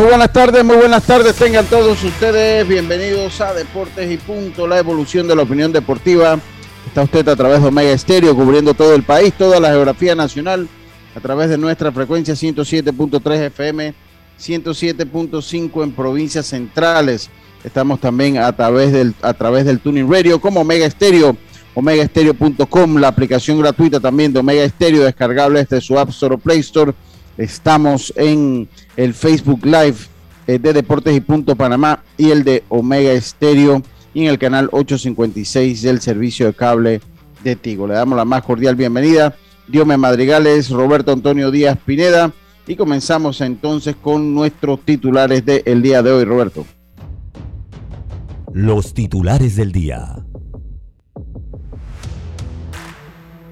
Muy buenas tardes, muy buenas tardes. Tengan todos ustedes bienvenidos a Deportes y Punto, la evolución de la opinión deportiva. Está usted a través de Omega Estéreo, cubriendo todo el país, toda la geografía nacional, a través de nuestra frecuencia 107.3 FM, 107.5 en provincias centrales. Estamos también a través del, a través del Tuning Radio como Omega Estéreo, omegaestereo.com, la aplicación gratuita también de Omega Estéreo, descargable desde su App Store o Play Store Estamos en el Facebook Live eh, de Deportes y Punto Panamá y el de Omega Estéreo y en el canal 856 del servicio de cable de Tigo. Le damos la más cordial bienvenida. Diome Madrigales, Roberto Antonio Díaz Pineda y comenzamos entonces con nuestros titulares del día de hoy, Roberto. Los titulares del día.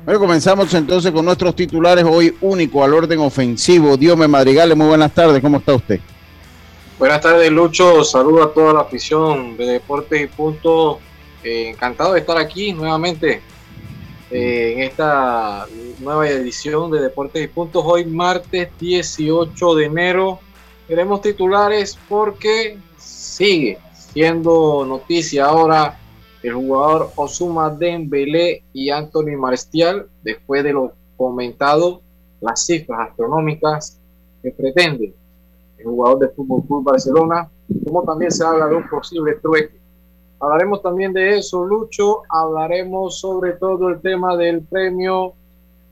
Bueno, comenzamos entonces con nuestros titulares hoy único al orden ofensivo. Diome Madrigales, muy buenas tardes, ¿cómo está usted? Buenas tardes, Lucho. Saludo a toda la afición de Deportes y Punto. Eh, encantado de estar aquí nuevamente eh, en esta nueva edición de Deportes y Puntos. Hoy, martes 18 de enero. Tenemos titulares porque sigue siendo noticia ahora el jugador Osuma Dembélé y Anthony Marestial, después de lo comentado, las cifras astronómicas que pretende el jugador de Fútbol Club Barcelona, como también se habla de un posible trueque. Hablaremos también de eso, Lucho. Hablaremos sobre todo el tema del premio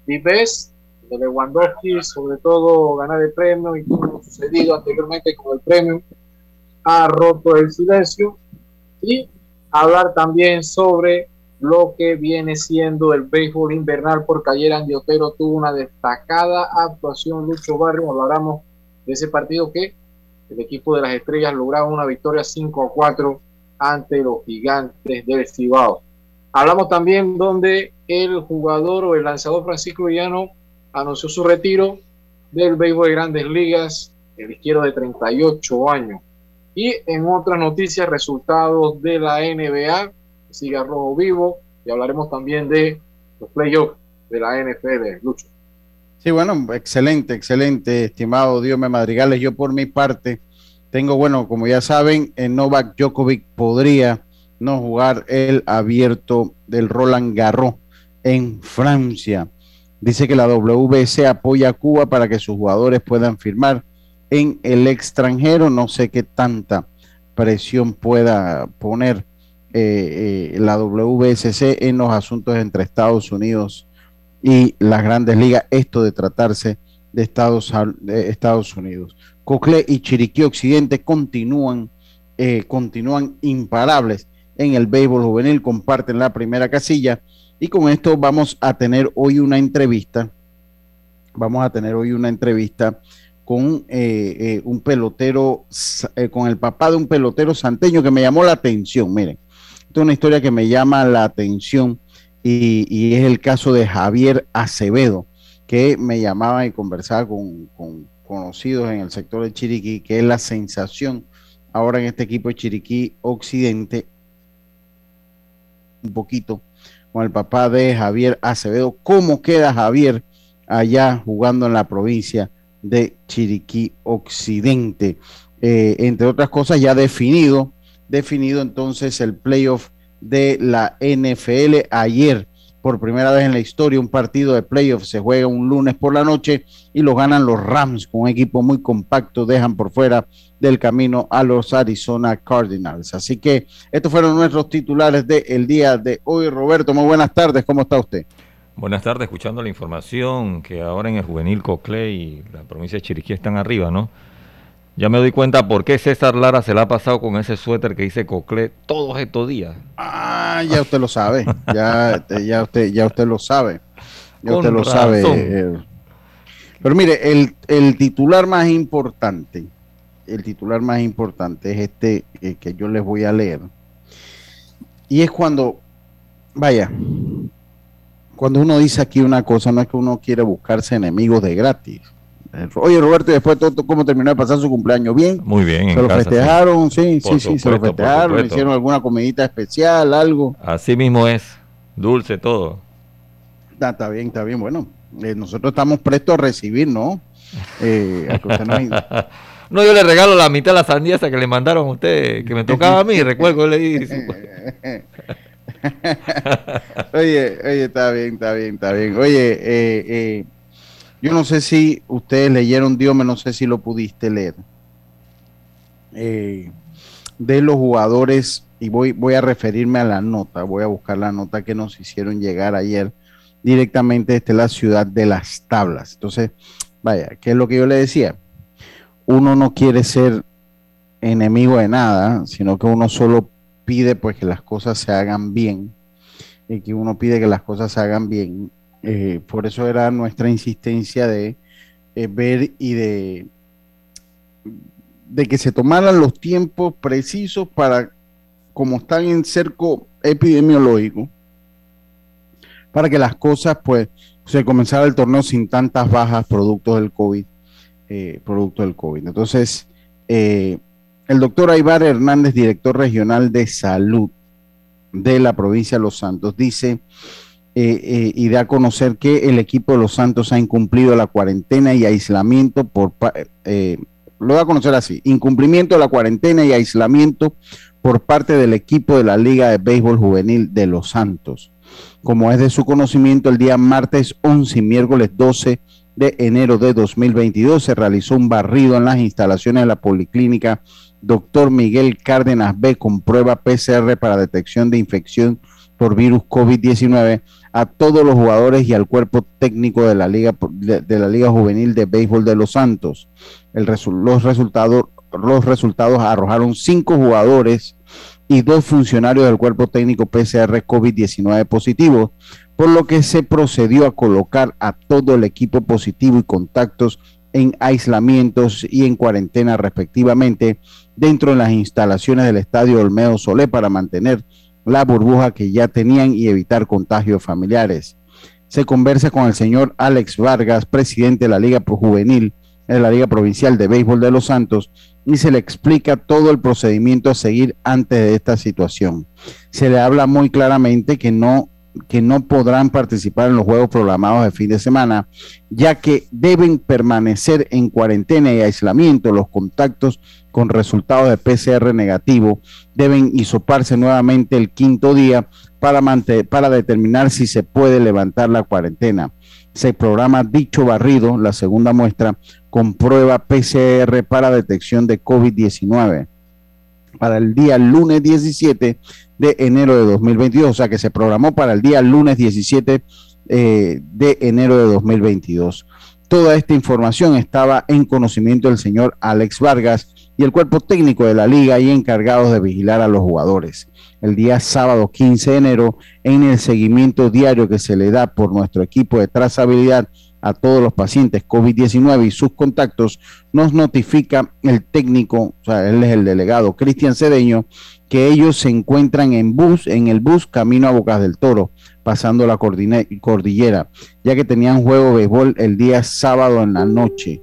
Vives de Lewandowski, sobre todo ganar el premio y como sucedido anteriormente con el premio, ha roto el silencio. Y hablar también sobre lo que viene siendo el béisbol invernal, porque ayer Andy Otero tuvo una destacada actuación. Lucho Barrio, hablamos de ese partido que el equipo de las estrellas lograba una victoria 5 a 4 ante los gigantes del Cibao. Hablamos también donde el jugador o el lanzador Francisco Villano anunció su retiro del béisbol de grandes ligas, el izquierdo de 38 años. Y en otras noticias, resultados de la NBA, sigue rojo vivo, y hablaremos también de los playoffs de la NFL, Lucho. Sí, bueno, excelente, excelente, estimado Dios Madrigales. Yo por mi parte tengo, bueno, como ya saben, en Novak Djokovic podría no jugar el abierto del Roland Garros en Francia. Dice que la WBC apoya a Cuba para que sus jugadores puedan firmar en el extranjero. No sé qué tanta presión pueda poner eh, eh, la WSC en los asuntos entre Estados Unidos y las grandes ligas, esto de tratarse de Estados, de Estados Unidos. Cocle y Chiriquí Occidente continúan, eh, continúan imparables en el béisbol juvenil, comparten la primera casilla y con esto vamos a tener hoy una entrevista, vamos a tener hoy una entrevista con eh, eh, un pelotero, eh, con el papá de un pelotero santeño que me llamó la atención. Miren, esta es una historia que me llama la atención y, es el caso de Javier Acevedo, que me llamaba y conversaba con, con, conocidos en el sector de Chiriquí, que es la sensación ahora en este equipo de Chiriquí Occidente, un poquito con el papá de Javier Acevedo. ¿Cómo queda Javier allá jugando en la provincia? De Chiriquí Occidente. Eh, entre otras cosas, ya definido, definido entonces el playoff de la NFL ayer. Por primera vez en la historia, un partido de playoff se juega un lunes por la noche y lo ganan los Rams con un equipo muy compacto, dejan por fuera del camino a los Arizona Cardinals. Así que estos fueron nuestros titulares del día de hoy. Roberto, muy buenas tardes, ¿cómo está usted? Buenas tardes, escuchando la información que ahora en el juvenil Coclé y la provincia de Chiriquí están arriba, ¿no? Ya me doy cuenta por qué César Lara se la ha pasado con ese suéter que dice Coclé todos estos días. Ah, ya usted lo sabe. Ya, ya, usted, ya usted lo sabe. Ya usted lo sabe. Eh. Pero mire, el, el, titular más importante, el titular más importante es este eh, que yo les voy a leer. Y es cuando, vaya, cuando uno dice aquí una cosa, no es que uno quiere buscarse enemigos de gratis Oye, Roberto, después todo, cómo terminó de pasar su cumpleaños? ¿Bien? Muy bien. ¿Se lo festejaron? Sí, sí, sí, se lo festejaron. ¿Hicieron alguna comidita especial, algo? Así mismo es. Dulce, todo. Ah, está, bien, está bien. Bueno, eh, nosotros estamos prestos a recibir, ¿no? Eh, no, yo le regalo la mitad de la sandía que le mandaron a usted, que me tocaba a mí, recuerdo, le di. oye, oye, está bien, está bien, está bien. Oye, eh, eh yo no sé si ustedes leyeron Dios, no sé si lo pudiste leer. Eh, de los jugadores, y voy, voy a referirme a la nota, voy a buscar la nota que nos hicieron llegar ayer directamente desde la ciudad de las tablas. Entonces, vaya, ¿qué es lo que yo le decía? Uno no quiere ser enemigo de nada, sino que uno solo pide pues que las cosas se hagan bien y que uno pide que las cosas se hagan bien eh, por eso era nuestra insistencia de eh, ver y de, de que se tomaran los tiempos precisos para, como están en cerco epidemiológico, para que las cosas, pues, se comenzara el torneo sin tantas bajas producto del COVID. Eh, producto del COVID. Entonces, el doctor Aybar Hernández, director regional de salud de la provincia de Los Santos, dice eh, eh, y da a conocer que el equipo de los Santos ha incumplido la cuarentena y aislamiento por eh, lo da a conocer así, incumplimiento de la cuarentena y aislamiento por parte del equipo de la Liga de Béisbol Juvenil de los Santos. Como es de su conocimiento, el día martes 11 y miércoles 12 de enero de 2022 se realizó un barrido en las instalaciones de la Policlínica Doctor Miguel Cárdenas B con prueba PCR para detección de infección por virus COVID-19 a todos los jugadores y al cuerpo técnico de la Liga, de, la Liga Juvenil de Béisbol de Los Santos. Los, resultados, los resultados arrojaron cinco jugadores y dos funcionarios del cuerpo técnico PCR COVID-19 positivos, por lo que se procedió a colocar a todo el equipo positivo y contactos en aislamientos y en cuarentena respectivamente dentro de las instalaciones del Estadio Olmedo Solé para mantener la burbuja que ya tenían y evitar contagios familiares. Se conversa con el señor Alex Vargas, presidente de la Liga Juvenil de la Liga Provincial de Béisbol de Los Santos, y se le explica todo el procedimiento a seguir antes de esta situación. Se le habla muy claramente que no que no podrán participar en los juegos programados de fin de semana, ya que deben permanecer en cuarentena y aislamiento los contactos con resultados de PCR negativo deben hisoparse nuevamente el quinto día para, para determinar si se puede levantar la cuarentena. Se programa dicho barrido, la segunda muestra, con prueba PCR para detección de COVID-19 para el día lunes 17 de enero de 2022, o sea que se programó para el día lunes 17 eh, de enero de 2022. Toda esta información estaba en conocimiento del señor Alex Vargas, y el cuerpo técnico de la liga y encargados de vigilar a los jugadores. El día sábado 15 de enero, en el seguimiento diario que se le da por nuestro equipo de trazabilidad a todos los pacientes COVID-19 y sus contactos, nos notifica el técnico, o sea, él es el delegado Cristian Cedeño, que ellos se encuentran en bus, en el bus camino a Bocas del Toro, pasando la cordillera, ya que tenían juego de béisbol el día sábado en la noche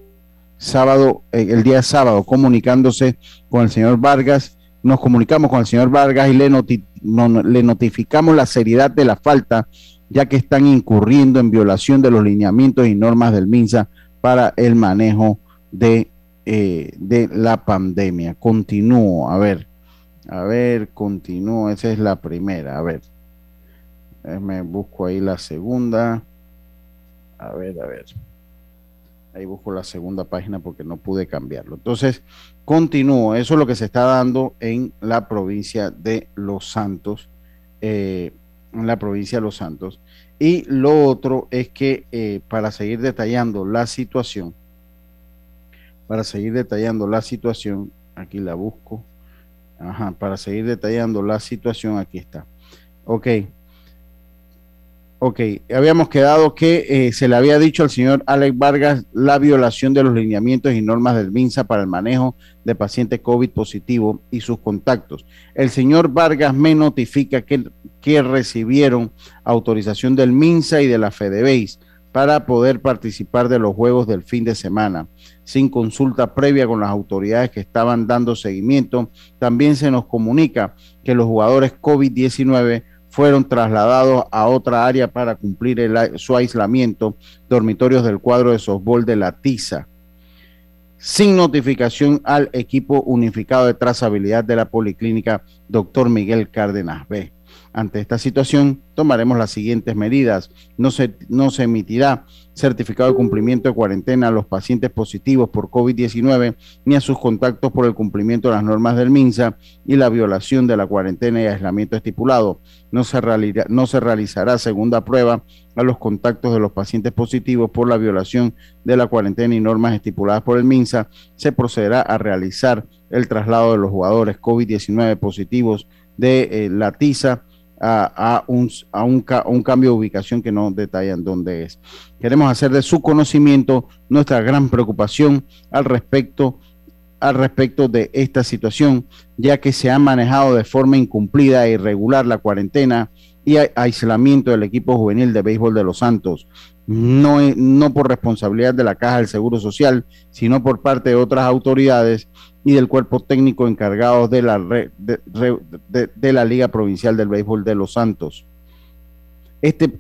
sábado, eh, el día sábado, comunicándose con el señor Vargas. Nos comunicamos con el señor Vargas y le, le notificamos la seriedad de la falta, ya que están incurriendo en violación de los lineamientos y normas del MINSA para el manejo de, eh, de la pandemia. Continúo, a ver, a ver, continúo, esa es la primera, a ver. Me busco ahí la segunda. A ver, a ver. Ahí busco la segunda página porque no pude cambiarlo. Entonces, continúo. Eso es lo que se está dando en la provincia de Los Santos. Eh, en la provincia de Los Santos. Y lo otro es que eh, para seguir detallando la situación, para seguir detallando la situación, aquí la busco, Ajá, para seguir detallando la situación, aquí está. Ok. Ok, habíamos quedado que eh, se le había dicho al señor Alex Vargas la violación de los lineamientos y normas del MINSA para el manejo de pacientes COVID positivo y sus contactos. El señor Vargas me notifica que, que recibieron autorización del MINSA y de la FedeBase para poder participar de los juegos del fin de semana, sin consulta previa con las autoridades que estaban dando seguimiento. También se nos comunica que los jugadores COVID-19 fueron trasladados a otra área para cumplir su aislamiento, dormitorios del cuadro de softball de la TISA, sin notificación al equipo unificado de trazabilidad de la Policlínica Dr. Miguel Cárdenas B. Ante esta situación, tomaremos las siguientes medidas. No se, no se emitirá certificado de cumplimiento de cuarentena a los pacientes positivos por COVID-19 ni a sus contactos por el cumplimiento de las normas del MINSA y la violación de la cuarentena y aislamiento estipulado. No se, no se realizará segunda prueba a los contactos de los pacientes positivos por la violación de la cuarentena y normas estipuladas por el MINSA. Se procederá a realizar el traslado de los jugadores COVID-19 positivos de eh, la TISA a, un, a un, un, cambio de ubicación que no detallan dónde es. Queremos hacer de su conocimiento nuestra gran preocupación al respecto, al respecto de esta situación, ya que se ha manejado de forma incumplida e irregular la cuarentena y aislamiento del equipo juvenil de béisbol de los Santos, no, no por responsabilidad de la Caja del Seguro Social, sino por parte de otras autoridades y del cuerpo técnico encargado de la, de, la Liga Provincial del Béisbol de los Santos. Este,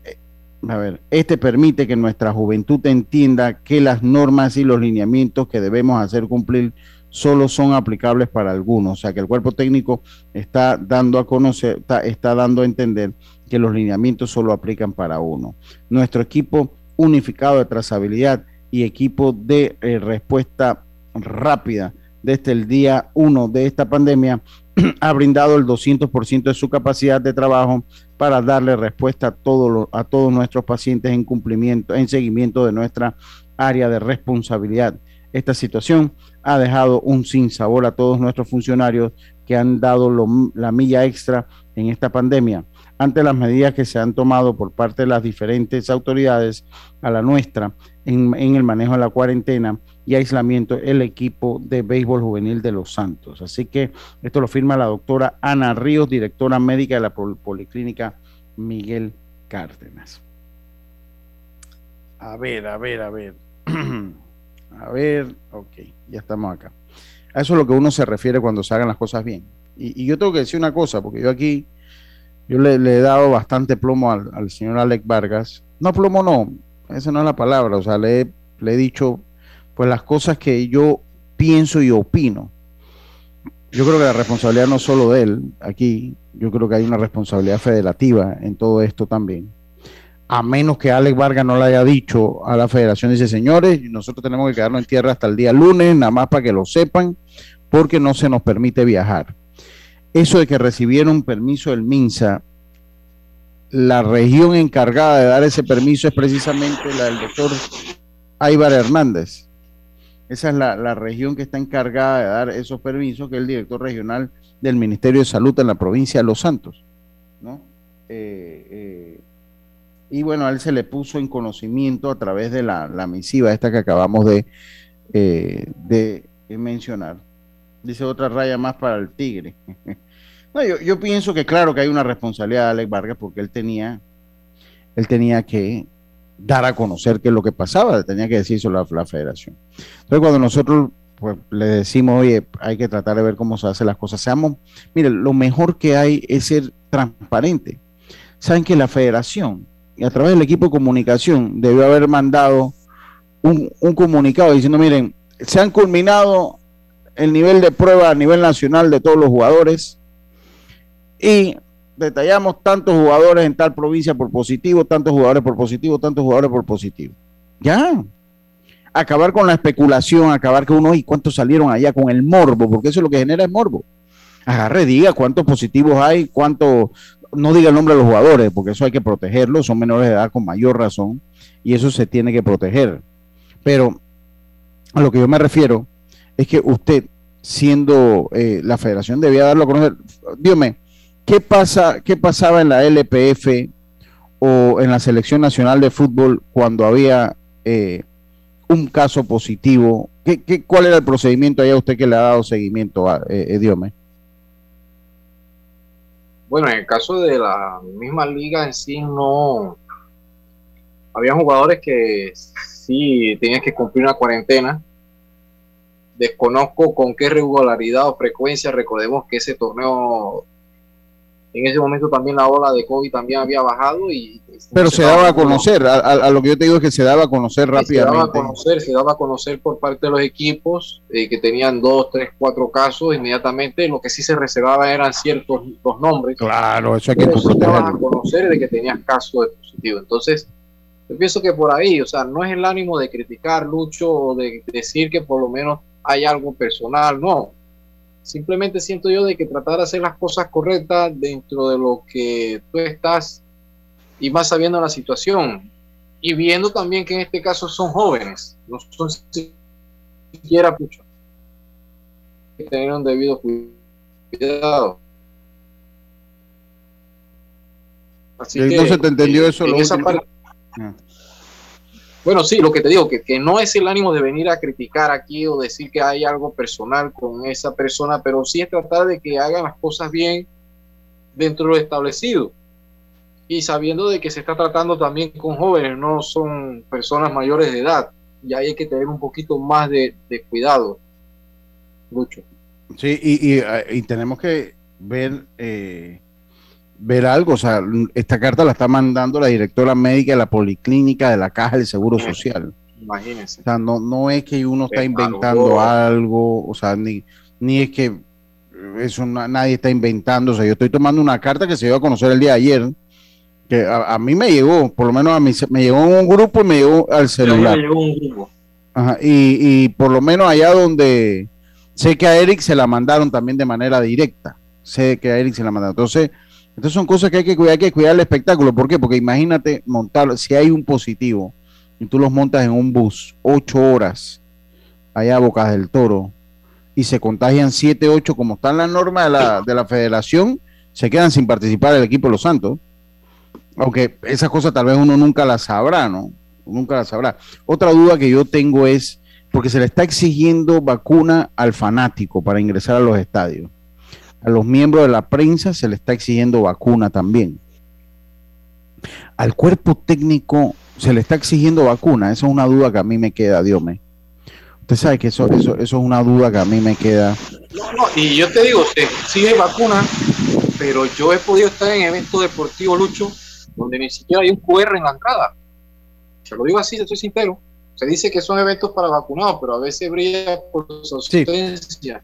a ver, este permite que nuestra juventud entienda que las normas y los lineamientos que debemos hacer cumplir solo son aplicables para algunos. O sea que el cuerpo técnico está dando a conocer, está, está dando a entender que los lineamientos solo aplican para uno. Nuestro equipo unificado de trazabilidad y equipo de eh, respuesta rápida desde el día 1 de esta pandemia, ha brindado el 200% de su capacidad de trabajo para darle respuesta a, todo a todos nuestros pacientes en cumplimiento, en seguimiento de nuestra área de responsabilidad. Esta situación ha dejado un sinsabor a todos nuestros funcionarios que han dado la milla extra en esta pandemia. Ante las medidas que se han tomado por parte de las diferentes autoridades a la nuestra en el manejo de la cuarentena, y aislamiento el equipo de béisbol juvenil de Los Santos. Así que esto lo firma la doctora Ana Ríos, directora médica de la Policlínica Miguel Cárdenas. A ver, a ver, a ver. a ver, ok, ya estamos acá. A eso es lo que uno se refiere cuando se hagan las cosas bien. Y, yo tengo que decir una cosa, porque yo aquí, yo le, he dado bastante plomo al, señor Alex Vargas. No plomo, no, esa no es la palabra, o sea, le, le he dicho pues las cosas que yo pienso y opino. Yo creo que la responsabilidad no solo de él aquí, yo creo que hay una responsabilidad federativa en todo esto también. A menos que Alex Vargas no le haya dicho a la federación, dice, señores, nosotros tenemos que quedarnos en tierra hasta el día lunes, nada más para que lo sepan, porque no se nos permite viajar. Eso de que recibieron permiso del MINSA, la región encargada de dar ese permiso es precisamente la del doctor Aybar Hernández. Esa es la, región que está encargada de dar esos permisos, que es el director regional del Ministerio de Salud en la provincia de Los Santos. ¿no? Eh, eh, y bueno, a él se le puso en conocimiento a través de la, misiva esta que acabamos de, eh, de mencionar. Dice otra raya más para el tigre. no, yo, yo, pienso que claro que hay una responsabilidad de Alex Vargas porque él tenía, él tenía que dar a conocer qué es lo que pasaba, tenía que decirse la, la federación. Entonces, cuando nosotros pues, le decimos, oye, hay que tratar de ver cómo se hacen las cosas, seamos, mire, lo mejor que hay es ser transparente. Saben que la federación, y a través del equipo de comunicación, debió haber mandado un, un comunicado diciendo, miren, se han culminado el nivel de prueba a nivel nacional de todos los jugadores y detallamos tantos jugadores en tal provincia por positivo, tantos jugadores por positivo, tantos jugadores por positivo. Ya. Acabar con la especulación, acabar con uno, y cuántos salieron allá con el morbo, porque eso es lo que genera el morbo. Agarre, diga cuántos positivos hay, cuántos, no diga el nombre de los jugadores, porque eso hay que protegerlos, son menores de edad con mayor razón, y eso se tiene que proteger. Pero a lo que yo me refiero es que usted, siendo eh, la federación, debía darlo a conocer. Dígame, ¿qué, pasa, ¿qué pasaba en la LPF o en la Selección Nacional de Fútbol cuando había eh, un caso positivo? ¿Qué, qué, cuál era el procedimiento allá usted que le ha dado seguimiento a eh, Diome? Bueno, en el caso de la misma liga en sí, no. Había jugadores que sí tenían que cumplir una cuarentena. Desconozco con qué regularidad o frecuencia. Recordemos que ese torneo en ese momento también la ola de COVID también había bajado y... Pero se, daba a conocer, a, lo que yo te digo es que se daba a conocer rápidamente. Se daba a conocer, se daba a conocer por parte de los equipos eh, que tenían dos, tres, cuatro casos inmediatamente, lo que sí se reservaba eran ciertos dos nombres. Claro, eso hay que a conocer de que tenías caso de positivo. Entonces, yo pienso que por ahí, o sea, no es el ánimo de criticar, Lucho, o de decir que por lo menos hay algo personal, no Simplemente siento yo de que tratar de hacer las cosas correctas dentro de lo que tú estás y más sabiendo la situación y viendo también que en este caso son jóvenes, no son siquiera mucho. Tener un debido cuidado. Así entonces te entendió eso. En esa parte. Bueno, sí, lo que te digo, que, que no es el ánimo de venir a criticar aquí o decir que hay algo personal con esa persona, pero sí es tratar de que hagan las cosas bien dentro de lo establecido. Y sabiendo de que se está tratando también con jóvenes, no son personas mayores de edad. Y ahí hay que tener un poquito más de, cuidado. Mucho. Sí, y, y, tenemos que ver eh, ver algo. O sea, esta carta la está mandando la directora médica de la Policlínica de la Caja del Seguro Social. Imagínense. O sea, no, no es que uno está inventando algo, o sea, ni, ni es que eso nadie está inventando. O sea, yo estoy tomando una carta que se dio a conocer el día de ayer, que a, mí me llegó, por lo menos a mí me llegó en un grupo y me llegó al celular. Me llegó un grupo. Ajá, y, y por lo menos allá donde sé que a Eric se la mandaron también de manera directa. Sé que a Eric se la mandaron. Entonces, entonces son cosas que hay que cuidar, hay que cuidar el espectáculo. ¿Por qué? Porque imagínate montar, si hay un positivo y tú los montas en un bus ocho horas allá a Bocas del Toro y se contagian siete, ocho, como están las normas de la, de la federación, se quedan sin participar el equipo de los Santos. Aunque esas cosas tal vez uno nunca las sabrá, ¿no? Nunca las sabrá. Otra duda que yo tengo es, porque se le está exigiendo vacuna al fanático para ingresar a los estadios a los miembros de la prensa se le está exigiendo vacuna también. Al cuerpo técnico se le está exigiendo vacuna. Esa es una duda que a mí me queda, Dios mío. Usted sabe que eso, eso, eso es una duda que a mí me queda. No, no, y yo te digo, se exige vacuna, pero yo he podido estar en eventos deportivos, Lucho, donde ni siquiera hay un QR en la entrada. Se lo digo así, estoy sincero. Se dice que son eventos para vacunados, pero a veces brilla por su ausencia.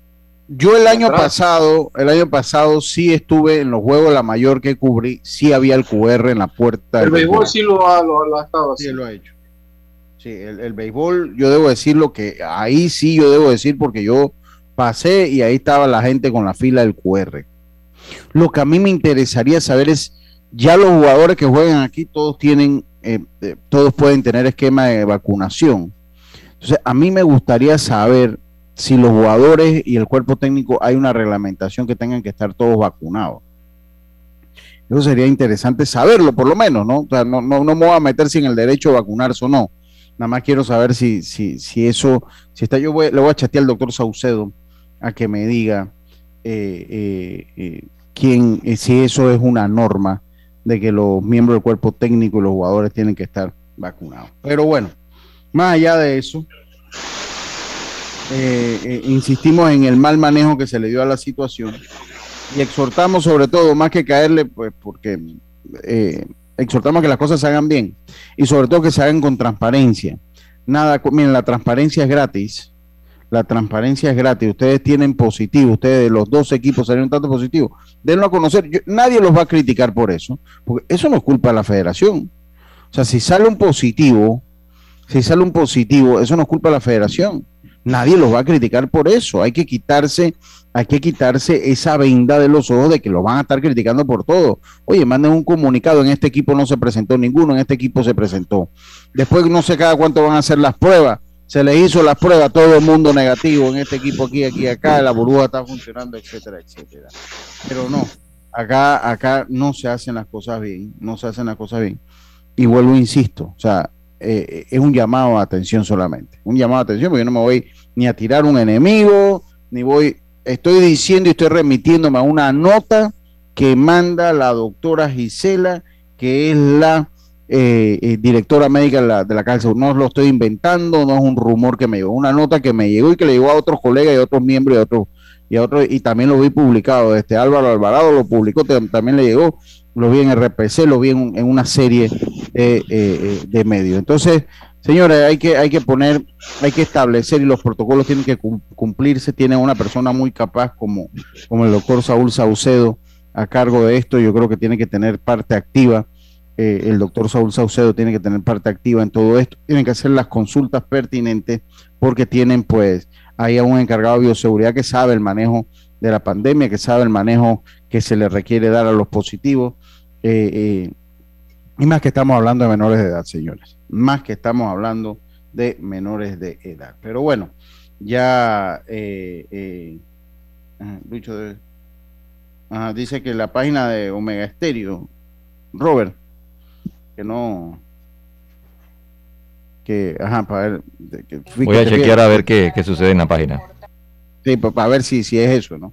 Yo el año pasado, el año pasado sí estuve en los Juegos La Mayor que cubrí, sí había el QR en la puerta. El béisbol sí lo ha, lo, estado Sí, lo ha hecho. Sí, el, béisbol, yo debo decirlo que ahí sí yo debo decir porque yo pasé y ahí estaba la gente con la fila del QR. Lo que a mí me interesaría saber es, ya los jugadores que juegan aquí, todos tienen, eh, eh, todos pueden tener esquema de vacunación. Entonces, a mí me gustaría saber si los jugadores y el cuerpo técnico hay una reglamentación que tengan que estar todos vacunados. Eso sería interesante saberlo, por lo menos, ¿no? No, no, no me voy a meter si en el derecho a vacunarse o no. Nada más quiero saber si, si, si eso, si está, yo voy, le voy a chatear al doctor Saucedo a que me diga eh, eh, eh quién, eh, si eso es una norma de que los miembros del cuerpo técnico y los jugadores tienen que estar vacunados. Pero bueno, más allá de eso, eh, eh, insistimos en el mal manejo que se le dio a la situación y exhortamos sobre todo, más que caerle, pues porque eh, exhortamos que las cosas se hagan bien y sobre todo que se hagan con transparencia. Nada, miren, la transparencia es gratis. La transparencia es gratis. Ustedes tienen positivo, ustedes los dos equipos salieron tanto positivo. Denlo a conocer. nadie los va a criticar por eso, porque eso no es culpa de la federación. O sea, si sale un positivo, si sale un positivo, eso no es culpa de la federación nadie los va a criticar por eso. Hay que quitarse, hay que quitarse esa venda de los ojos de que lo van a estar criticando por todo. Oye, manden un comunicado, en este equipo no se presentó ninguno, en este equipo se presentó. Después no sé cada cuánto van a hacer las pruebas. Se les hizo las pruebas, todo el mundo negativo en este equipo aquí, aquí, acá, la burbuja está funcionando, etcétera, etcétera. Pero no, acá, acá no se hacen las cosas bien, no se hacen las cosas bien. Y vuelvo, insisto, o sea, eh, es un llamado a atención solamente, un llamado a atención, porque yo no me voy ni a tirar un enemigo, ni voy, estoy diciendo y estoy remitiéndome a una nota que manda la doctora Gisela, que es la eh, eh, directora médica de la, de la cárcel. No lo estoy inventando, no es un rumor que me llegó, una nota que me llegó y que le llegó a otros colegas y a otros miembros y a otros y a otros, y también lo vi publicado. Este Álvaro Alvarado lo publicó, también le llegó, lo vi en RPC, lo vi en, una serie eh, de medios. Entonces, señores, hay que, hay que poner, hay que establecer y los protocolos tienen que cumplirse. Tiene una persona muy capaz como, como el doctor Saúl Saucedo a cargo de esto. Yo creo que tiene que tener parte activa eh, el doctor Saúl Saucedo tiene que tener parte activa en todo esto, tienen que hacer las consultas pertinentes porque tienen pues ahí a un encargado de bioseguridad que sabe el manejo de la pandemia, que sabe el manejo que se le requiere dar a los positivos. Eh, eh, y más que estamos hablando de menores de edad, señores, más que estamos hablando de menores de edad. Pero bueno, ya Lucho dice que la página de Omega Estéreo, Robert, que no que ajá para ver voy a chequear a ver qué, sucede en la página sí para ver si, si es eso no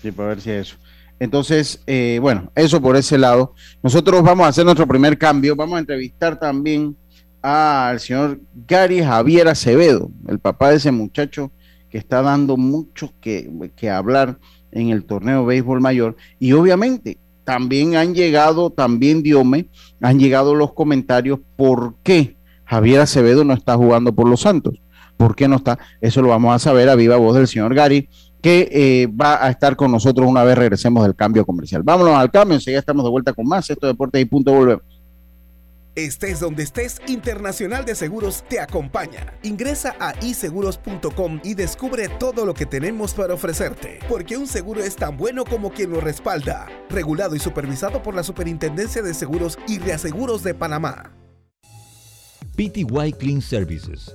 sí para ver si es eso entonces eh, bueno eso por ese lado nosotros vamos a hacer nuestro primer cambio vamos a entrevistar también al señor Gary Javier Acevedo el papá de ese muchacho que está dando mucho que, que hablar en el torneo béisbol mayor y obviamente también han llegado, también Diome, han llegado los comentarios por qué Javier Acevedo no está jugando por los Santos. ¿Por qué no está? Eso lo vamos a saber a viva voz del señor Gary, que eh, va a estar con nosotros una vez regresemos del cambio comercial. Vámonos al cambio, enseguida estamos de vuelta con más. Esto es Deportes y Punto, volvemos. Estés donde estés, Internacional de Seguros te acompaña. Ingresa a iseguros.com y descubre todo lo que tenemos para ofrecerte, porque un seguro es tan bueno como quien lo respalda. Regulado y supervisado por la Superintendencia de Seguros y Reaseguros de Panamá. PTY Clean Services,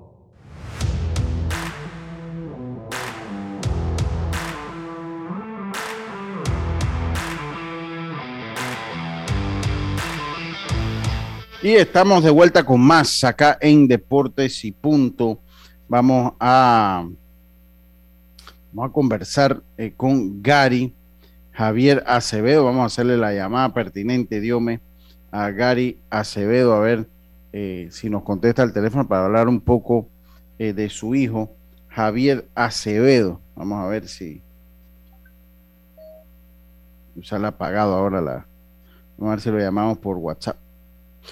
Y estamos de vuelta con más acá en Deportes y Punto. Vamos a, vamos a conversar eh, con Gary Javier Acevedo. Vamos a hacerle la llamada pertinente, Diome a Gary Acevedo a ver eh, si nos contesta el teléfono para hablar un poco eh, de su hijo, Javier Acevedo. Vamos a ver si ha apagado ahora la. Vamos a ver si lo llamamos por WhatsApp.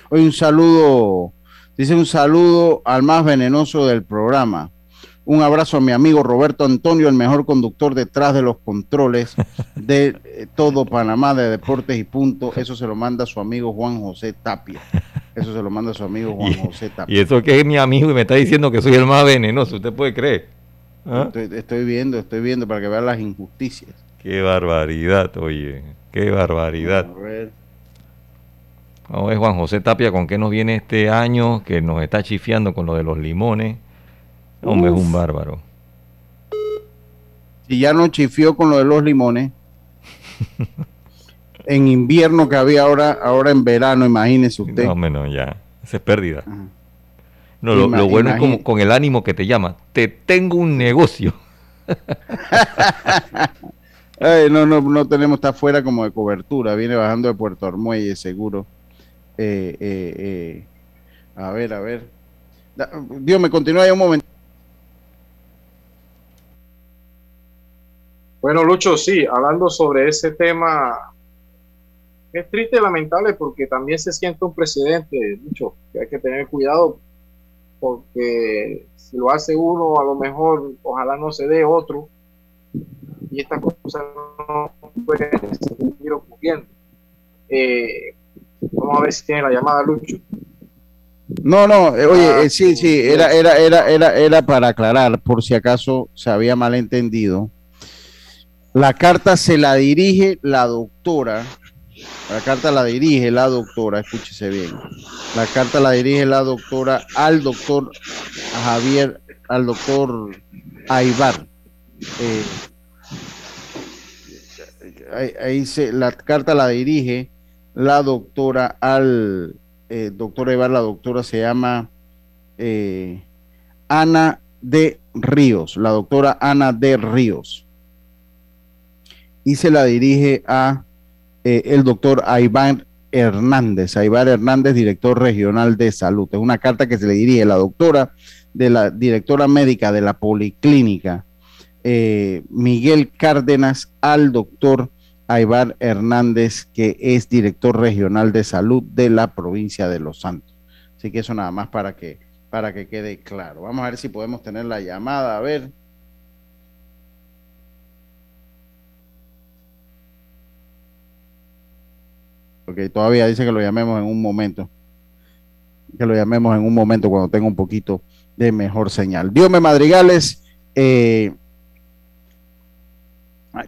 Hoy un saludo, dice un saludo al más venenoso del programa. Un abrazo a mi amigo Roberto Antonio, el mejor conductor detrás de los controles de eh, todo Panamá de Deportes y Punto. Eso se lo manda su amigo Juan José Tapia. Eso se lo manda su amigo Juan José Tapia. Y eso que es mi amigo y me está diciendo que soy el más venenoso, ¿usted puede creer? ¿Ah? Estoy, viendo, estoy viendo para que vean las injusticias. Qué barbaridad, oye, qué barbaridad. A ver. Vamos a ver, Juan José Tapia, ¿con qué nos viene este año? Que nos está chifiando con lo de los limones. Hombre, es un bárbaro. Si ya no chifió con lo de los limones, en invierno que había ahora, ahora en verano, imagínese usted. No, menos ya. Esa es pérdida. No, lo, bueno es como con el ánimo que te llama. Te tengo un negocio. no, no, no tenemos, está fuera como de cobertura, viene bajando de Puerto Armuelle, seguro. Eh, eh, eh, a ver, a ver. Dios me continúa ahí un momento. Bueno, Lucho, sí, hablando sobre ese tema, es triste y lamentable porque también se siente un precedente, Lucho, que hay que tener cuidado porque si lo hace uno, a lo mejor, ojalá no se dé otro, y esta cosa no puede seguir ocurriendo. Eh, vamos a ver si tiene la llamada, Lucho. No, no, eh, oye, ah, eh, sí, sí, era, era, era, era, era para aclarar, por si acaso se había malentendido. La carta se la dirige la doctora. La carta la dirige la doctora, escúchese bien. La carta la dirige la doctora al doctor Javier, al doctor Aibar. Eh, ahí, se, la carta la dirige la doctora al eh, doctor Aibar, la doctora se llama eh, Ana de Ríos, la doctora Ana de Ríos y se la dirige a eh, el doctor Aibán Hernández, Aibán Hernández, director regional de salud. Es una carta que se le dirige a la doctora de la directora médica de la Policlínica, eh, Miguel Cárdenas, al doctor Aibán Hernández, que es director regional de salud de la provincia de Los Santos. Así que eso nada más para que, para que quede claro. Vamos a ver si podemos tener la llamada, a ver. porque todavía dice que lo llamemos en un momento. Que lo llamemos en un momento cuando tenga un poquito de mejor señal. Dios Madrigales, eh,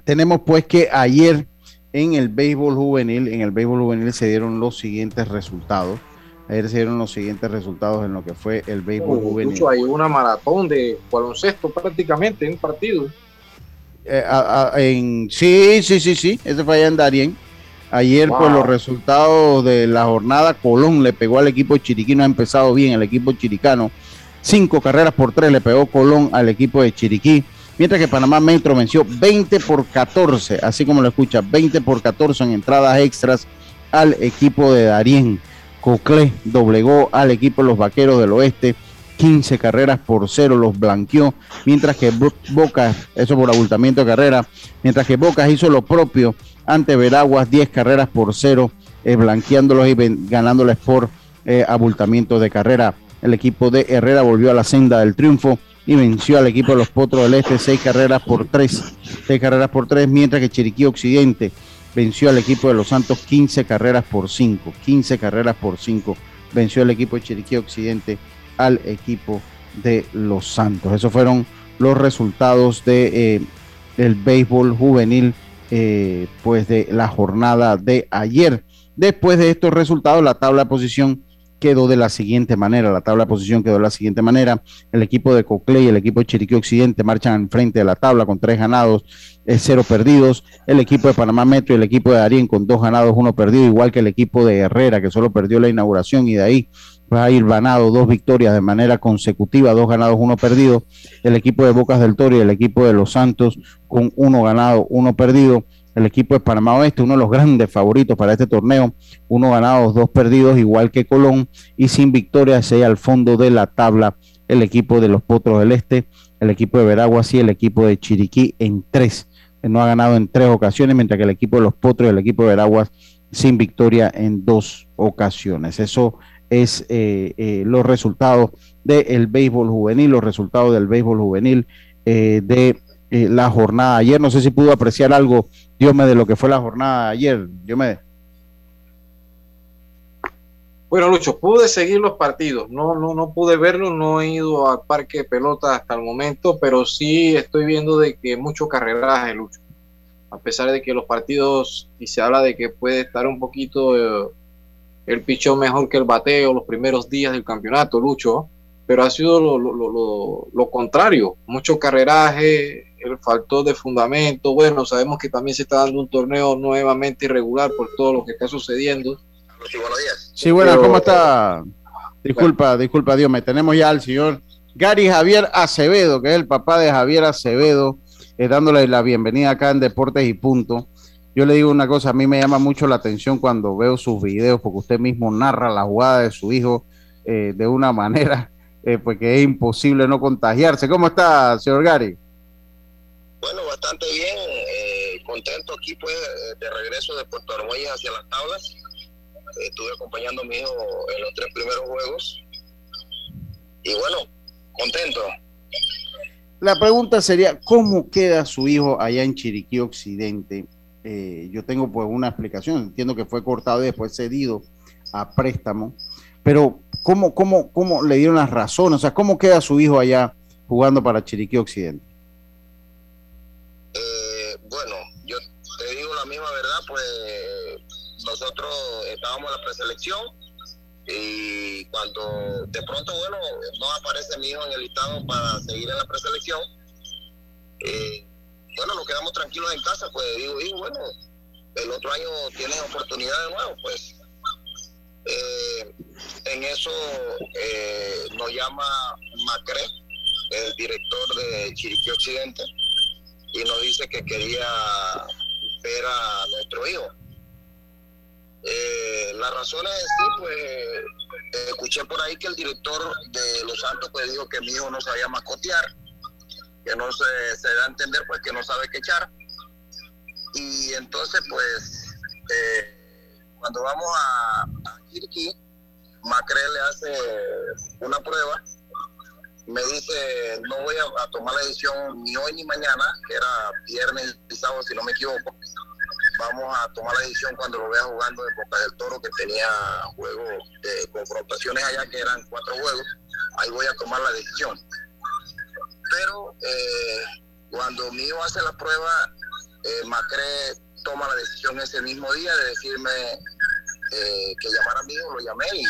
tenemos pues que ayer en el béisbol juvenil, en el béisbol juvenil se dieron los siguientes resultados. Ayer se dieron los siguientes resultados en lo que fue el béisbol juvenil. hay una maratón de baloncesto prácticamente en un partido. Eh, en, sí, sí, sí, sí, ese fue allá en Darien. Ayer, por los resultados de la jornada, Colón le pegó al equipo chiriquino, ha empezado bien el equipo chiricano. Cinco carreras por tres le pegó Colón al equipo de Chiriquí, mientras que Panamá Metro venció 20 por 14, así como lo escucha, 20 por 14 en entradas extras al equipo de Darién. Coclé doblegó al equipo de los Vaqueros del Oeste, 15 carreras por cero los blanqueó, mientras que Boca, eso por abultamiento de carrera, mientras que Boca hizo lo propio ante Veraguas, 10 carreras por cero, eh, blanqueándolos y ganándoles por eh, abultamiento de carrera. El equipo de Herrera volvió a la senda del triunfo y venció al equipo de los Potros del Este seis carreras por tres, seis carreras por tres, mientras que Chiriquí Occidente venció al equipo de los Santos 15 carreras por cinco, 15 carreras por cinco, venció el equipo de Chiriquí Occidente al equipo de los Santos. Esos fueron los resultados de eh, el béisbol juvenil eh, pues de la jornada de ayer. Después de estos resultados, la tabla de posición quedó de la siguiente manera. La tabla de posición quedó de la siguiente manera. El equipo de Coclé y el equipo de Chiriquí Occidente marchan frente de la tabla con tres ganados, eh, cero perdidos. El equipo de Panamá Metro y el equipo de Darien con dos ganados, uno perdido, igual que el equipo de Herrera, que solo perdió la inauguración y de ahí va a ir ganado dos victorias de manera consecutiva, dos ganados, uno perdido. El equipo de Bocas del Toro y el equipo de Los Santos con uno ganado, uno perdido. El equipo de Panamá Oeste, uno de los grandes favoritos para este torneo, uno ganado, dos perdidos, igual que Colón, y sin victoria se al fondo de la tabla el equipo de los Potros del Este, el equipo de Veraguas y el equipo de Chiriquí en tres. No ha ganado en tres ocasiones, mientras que el equipo de los Potros y el equipo de Veraguas sin victoria en dos ocasiones. Eso es eh, eh, los resultados del béisbol juvenil, los resultados del béisbol juvenil eh, de la jornada ayer. No sé si pudo apreciar algo, Dios me de lo que fue la jornada ayer. Dios me. Bueno, Lucho, pude seguir los partidos. No, no, no pude verlos, no he ido al parque de pelota hasta el momento, pero sí estoy viendo de que mucho carreraje, Lucho. A pesar de que los partidos, y se habla de que puede estar un poquito el pichó mejor que el bateo los primeros días del campeonato, Lucho, pero ha sido lo, contrario, mucho carreraje, faltó de fundamento, bueno, sabemos que también se está dando un torneo nuevamente irregular por todo lo que está sucediendo. Sí, buenos días. Sí, bueno, ¿cómo está? Disculpa, disculpa, Dios, me tenemos ya al señor Gary Javier Acevedo, que es el papá de Javier Acevedo, eh, dándole la bienvenida acá en Deportes y Punto. Yo le digo una cosa, a mí me llama mucho la atención cuando veo sus videos, porque usted mismo narra la jugada de su hijo eh, de una manera eh, pues que es imposible no contagiarse. ¿Cómo está, señor Gary? Bueno, bastante bien, eh, contento aquí pues de regreso de Puerto Armuelles hacia las tablas. Estuve acompañando a mi hijo en los tres primeros juegos. Y bueno, contento. La pregunta sería, ¿cómo queda su hijo allá en Chiriquí Occidente? Eh, yo tengo pues una explicación, entiendo que fue cortado y después cedido a préstamo, pero ¿cómo, cómo, cómo le dieron las razones? O sea, ¿cómo queda su hijo allá jugando para Chiriquí Occidente? Nosotros estábamos en la preselección y cuando de pronto, bueno, no aparece mi hijo en el listado para seguir en la preselección, eh, bueno, nos quedamos tranquilos en casa, pues digo, y bueno, el otro año tienes oportunidad de nuevo, pues. Eh, en eso eh, nos llama Macre, el director de Chiriquí Occidente, y nos dice que quería ver a nuestro hijo. Eh, las razones sí, pues escuché por ahí que el director de Los Santos pues dijo que mi hijo no sabía mascotear que no se, se da a entender pues que no sabe qué echar. Y entonces pues eh, cuando vamos a, a Macre le hace una prueba, me dice no voy a, tomar la decisión ni hoy ni mañana, que era viernes y sábado si no me equivoco, vamos a tomar la decisión cuando lo vea jugando en Boca del Toro, que tenía juegos de confrontaciones allá, que eran cuatro juegos, ahí voy a tomar la decisión pero eh, cuando hijo hace la prueba, eh, toma la decisión ese mismo día de decirme eh, que llamara a hijo, lo llamé y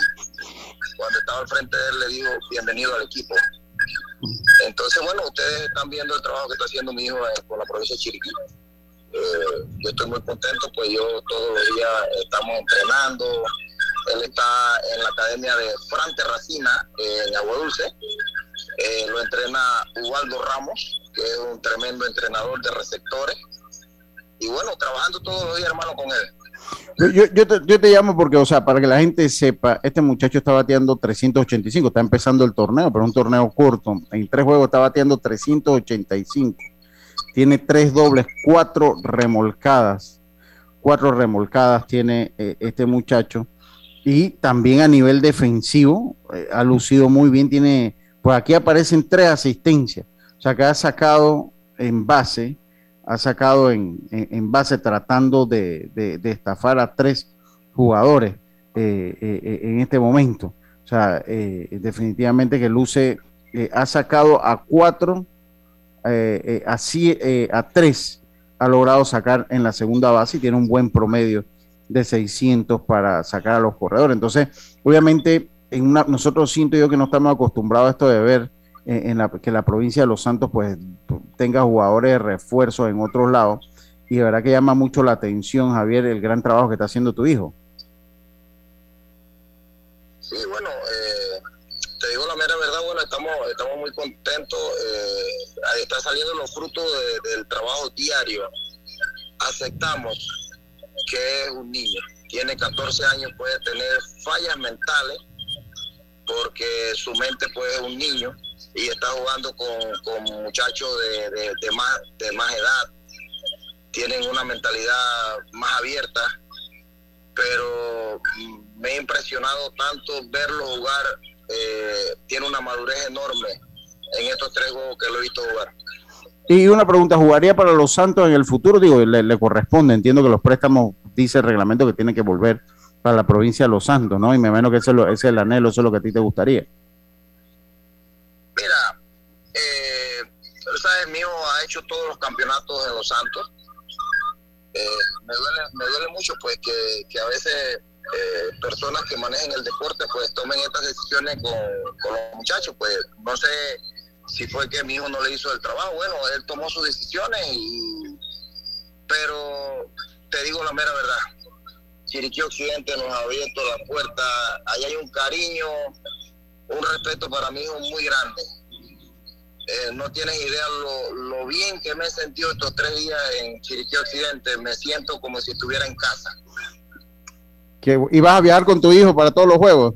cuando estaba al frente de él le digo bienvenido al equipo. Entonces, bueno, ustedes están viendo el trabajo que está haciendo mi hijo con la provincia de Chiriquí. Yo estoy muy contento, pues yo todos los días estamos entrenando. Él está en la academia de Fran Terracina, en Agua Dulce, eh, lo entrena Ubaldo Ramos, que es un tremendo entrenador de receptores. Y bueno, trabajando todos los días, hermano, con él. Yo, yo, te, yo, te, llamo porque, o sea, para que la gente sepa, este muchacho está bateando 385, está empezando el torneo, pero un torneo corto. En tres juegos está bateando 385. Tiene tres dobles, cuatro remolcadas. Cuatro remolcadas tiene eh, este muchacho. Y también a nivel defensivo, eh, ha lucido muy bien, tiene pues aquí aparecen tres asistencias. O sea que ha sacado en base, ha sacado en, base tratando de, estafar a tres jugadores eh, eh, en este momento. O sea, definitivamente que Luce ha sacado a cuatro, así a tres ha logrado sacar en la segunda base y tiene un buen promedio de 600 para sacar a los corredores. Entonces, obviamente nosotros siento yo que no estamos acostumbrados a esto de ver eh, en la, que la provincia de Los Santos pues tenga jugadores de refuerzo en otros lados y de verdad que llama mucho la atención Javier el gran trabajo que está haciendo tu hijo. Sí, bueno, eh, te digo la mera verdad, bueno, estamos, estamos muy contentos, eh, está saliendo los frutos del trabajo diario. Aceptamos que es un niño, tiene 14 años, puede tener fallas mentales, porque su mente pues es un niño y está jugando con, muchachos de, más, de más edad, tienen una mentalidad más abierta, pero me ha impresionado tanto verlo jugar, eh, tiene una madurez enorme en estos tres juegos que lo he visto jugar. Y una pregunta, ¿jugaría para los Santos en el futuro? Digo, le, le corresponde, entiendo que los préstamos, dice el reglamento que tiene que volver para la provincia de Los Santos, ¿no? Y me imagino que ese, es el anhelo, eso es lo que a ti te gustaría. Mira, eh, sabes, mío ha hecho todos los campeonatos en Los Santos. Eh, me, duele, me duele mucho pues que, a veces eh, personas que manejen el deporte pues tomen estas decisiones con, con, los muchachos. Pues no sé si fue que mi hijo no le hizo el trabajo. Bueno, él tomó sus decisiones y... Pero te digo la mera verdad Chiriquí Occidente nos ha abierto la puerta, ahí hay un cariño, un respeto para mí muy grande. eh, no tienes idea lo, lo, bien que me he sentido estos tres días en Chiriquí Occidente. Me siento como si estuviera en casa. ¿Que ¿Ibas a viajar con tu hijo para todos los juegos?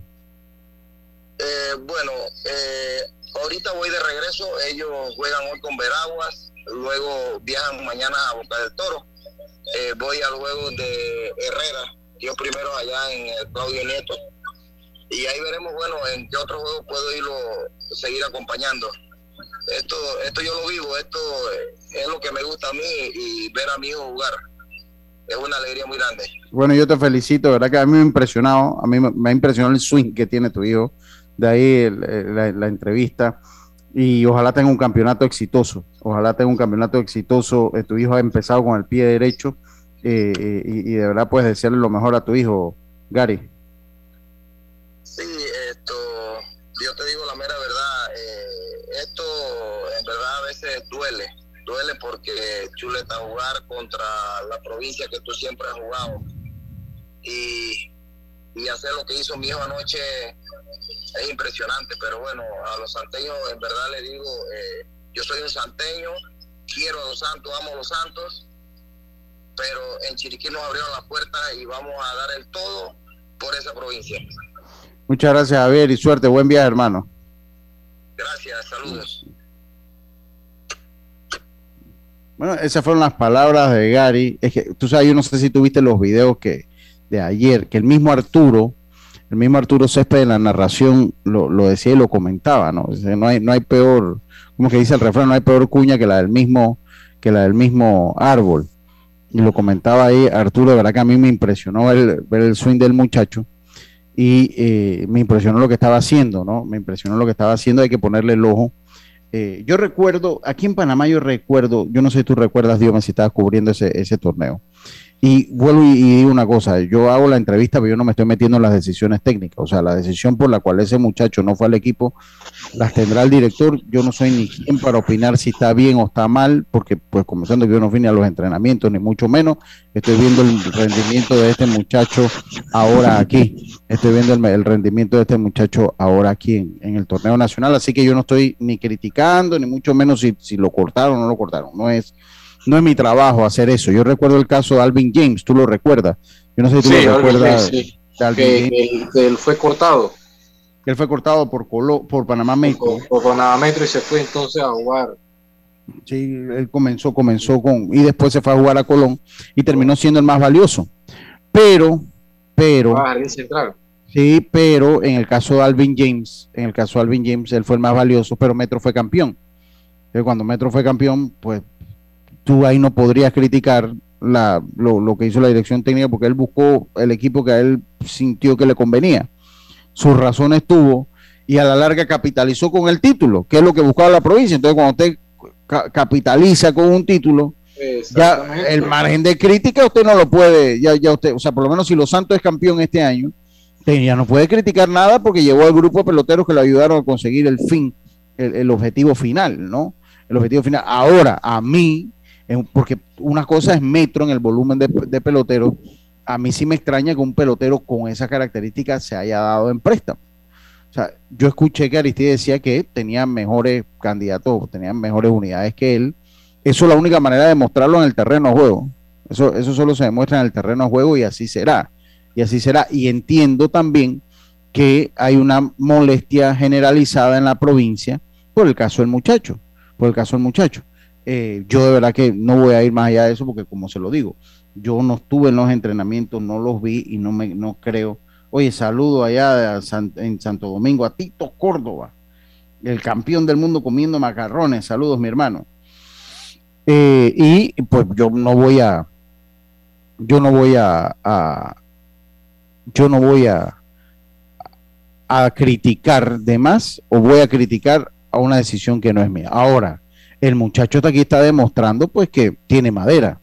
Eh, bueno, eh, ahorita voy de regreso. Ellos juegan hoy con Veraguas, luego viajan mañana a Boca del Toro. voy al juego de Herrera, yo primero allá en el Claudio Nieto. Y ahí veremos, bueno, en qué otro juego puedo irlo, seguir acompañando esto, esto yo lo vivo, esto es lo que me gusta a mí y ver a mi hijo jugar. Es una alegría muy grande. Bueno, yo te felicito, verdad que a mí me ha impresionado, a mí me ha impresionado el swing que tiene tu hijo, de ahí la, entrevista. Y ojalá tenga un campeonato exitoso, ojalá tenga un campeonato exitoso, eh, tu hijo ha empezado con el pie derecho eh, eh, y, y, de verdad puedes desearle lo mejor a tu hijo, Gary. Sí, esto, yo te digo la mera esto en verdad a veces duele, duele porque chuleta jugar contra la provincia que tú siempre has jugado. Y, hacer lo que hizo mi hijo anoche es impresionante, pero bueno, a los santeños en verdad le digo, eh, yo soy un santeño, quiero a los santos, amo a los santos, pero en Chiriquí nos abrieron la puerta y vamos a dar el todo por esa provincia. Muchas gracias, Javier, y suerte. Buen viaje, hermano. Gracias, saludos. Bueno, esas fueron las palabras de Gary. Es que tú sabes, yo no sé si tuviste los videos que de ayer, que el mismo Arturo, el mismo Arturo Césped en la narración lo, decía y lo comentaba, ¿no? no hay, no hay peor, como que dice el refrán, no hay peor cuña que la del mismo, que la del mismo árbol. Y lo comentaba ahí Arturo, de verdad que a mí me impresionó ver el swing del muchacho y eh, me impresionó lo que estaba haciendo, ¿no? Me impresionó lo que estaba haciendo, hay que ponerle el ojo. Eh, yo recuerdo, aquí en Panamá yo recuerdo, yo no sé si tú recuerdas, Dios, si estabas cubriendo ese, ese torneo. Y vuelvo y, digo una cosa, yo hago la entrevista, pero yo no me estoy metiendo en las decisiones técnicas. O sea, la decisión por la cual ese muchacho no fue al equipo, las tendrá el director. Yo no soy ni quien para opinar si está bien o está mal, porque pues comenzando yo no vine a los entrenamientos, ni mucho menos. Estoy viendo el rendimiento de este muchacho ahora aquí. Estoy viendo el, rendimiento de este muchacho ahora aquí en, el torneo nacional. Así que yo no estoy ni criticando, ni mucho menos si, si lo cortaron o no lo cortaron. No es no es mi trabajo hacer eso. Yo recuerdo el caso de Alvin James, tú lo recuerdas. Yo no sé si tú lo recuerdas. que, él fue cortado. Él fue cortado por por Panamá Metro. Por, Panamá Metro y se fue entonces a jugar. Sí, él comenzó, comenzó con, y después se fue a jugar a Colón y terminó siendo el más valioso. Pero, pero. Ah, central. Sí, pero en el caso de Alvin James, en el caso de Alvin James, él fue el más valioso, pero Metro fue campeón. Entonces, cuando Metro fue campeón, pues tú ahí no podrías criticar la, lo, que hizo la dirección técnica porque él buscó el equipo que a él sintió que le convenía. Sus razones tuvo y a la larga capitalizó con el título, que es lo que buscaba la provincia. Entonces, cuando usted capitaliza con un título, ya el margen de crítica usted no lo puede, ya, ya usted, o sea, por lo menos si Los Santos es campeón este año, ya no puede criticar nada porque llevó al grupo de peloteros que le ayudaron a conseguir el fin, el, el objetivo final, ¿no? El objetivo final. Ahora, a mí, porque una cosa es metro en el volumen de, de pelotero. A mí sí me extraña que un pelotero con esa característica se haya dado en préstamo. O sea, yo escuché que Aristide decía que tenía mejores candidatos, tenían mejores unidades que él. Eso es la única manera de mostrarlo en el terreno de juego. Eso, eso solo se demuestra en el terreno de juego y así será. Y así será. Y entiendo también que hay una molestia generalizada en la provincia por el caso del muchacho. Por el caso del muchacho. Eh, yo de verdad que no voy a ir más allá de eso porque como se lo digo, yo no estuve en los entrenamientos, no los vi y no me no creo. Oye, saludo allá en Santo Domingo a Tito Córdoba, el campeón del mundo comiendo macarrones. Saludos, mi hermano. Eh, y pues yo no voy a, yo no voy a, a yo no voy a, a criticar de más o voy a criticar a una decisión que no es mía. Ahora, el muchacho aquí está demostrando pues que tiene madera,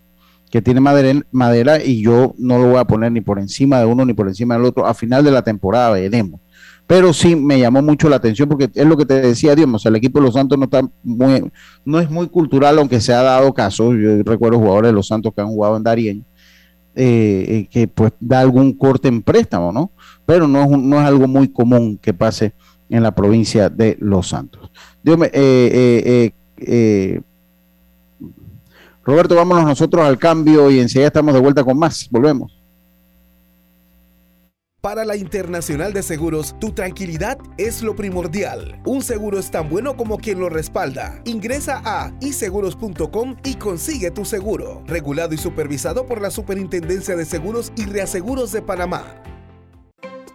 que tiene madera, y yo no lo voy a poner ni por encima de uno ni por encima del otro. A final de la temporada veremos. Pero sí me llamó mucho la atención porque es lo que te decía, digamos, el equipo de los Santos no está muy, no es muy cultural, aunque se ha dado caso. Yo recuerdo jugadores de los Santos que han jugado en Darien, eh, eh, que pues da algún corte en préstamo, ¿no? Pero no es, no es algo muy común que pase en la provincia de Los Santos. Dios me, eh, eh, Roberto, vámonos nosotros al cambio y enseguida estamos de vuelta con más. Volvemos. Para la Internacional de Seguros, tu tranquilidad es lo primordial. Un seguro es tan bueno como quien lo respalda. Ingresa a iseguros.com y consigue tu seguro. Regulado y supervisado por la Superintendencia de Seguros y Reaseguros de Panamá.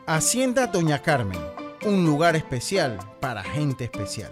Hacienda Doña Carmen, un lugar especial para gente especial.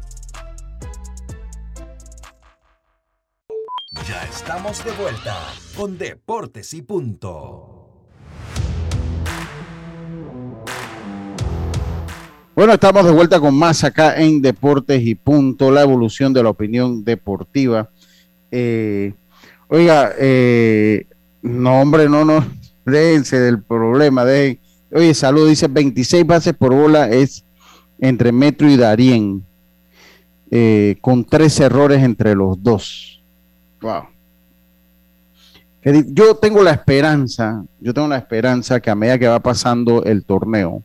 Ya estamos de vuelta con Deportes y Punto. Bueno, estamos de vuelta con más acá en Deportes y Punto, la evolución de la opinión deportiva. Eh, oiga, eh, no, hombre, no, no, déjense del problema. Dejen. Oye, salud, dice 26 bases por bola es entre Metro y Darien, eh, con tres errores entre los dos. Wow. Yo tengo la esperanza, yo tengo la esperanza que a medida que va pasando el torneo,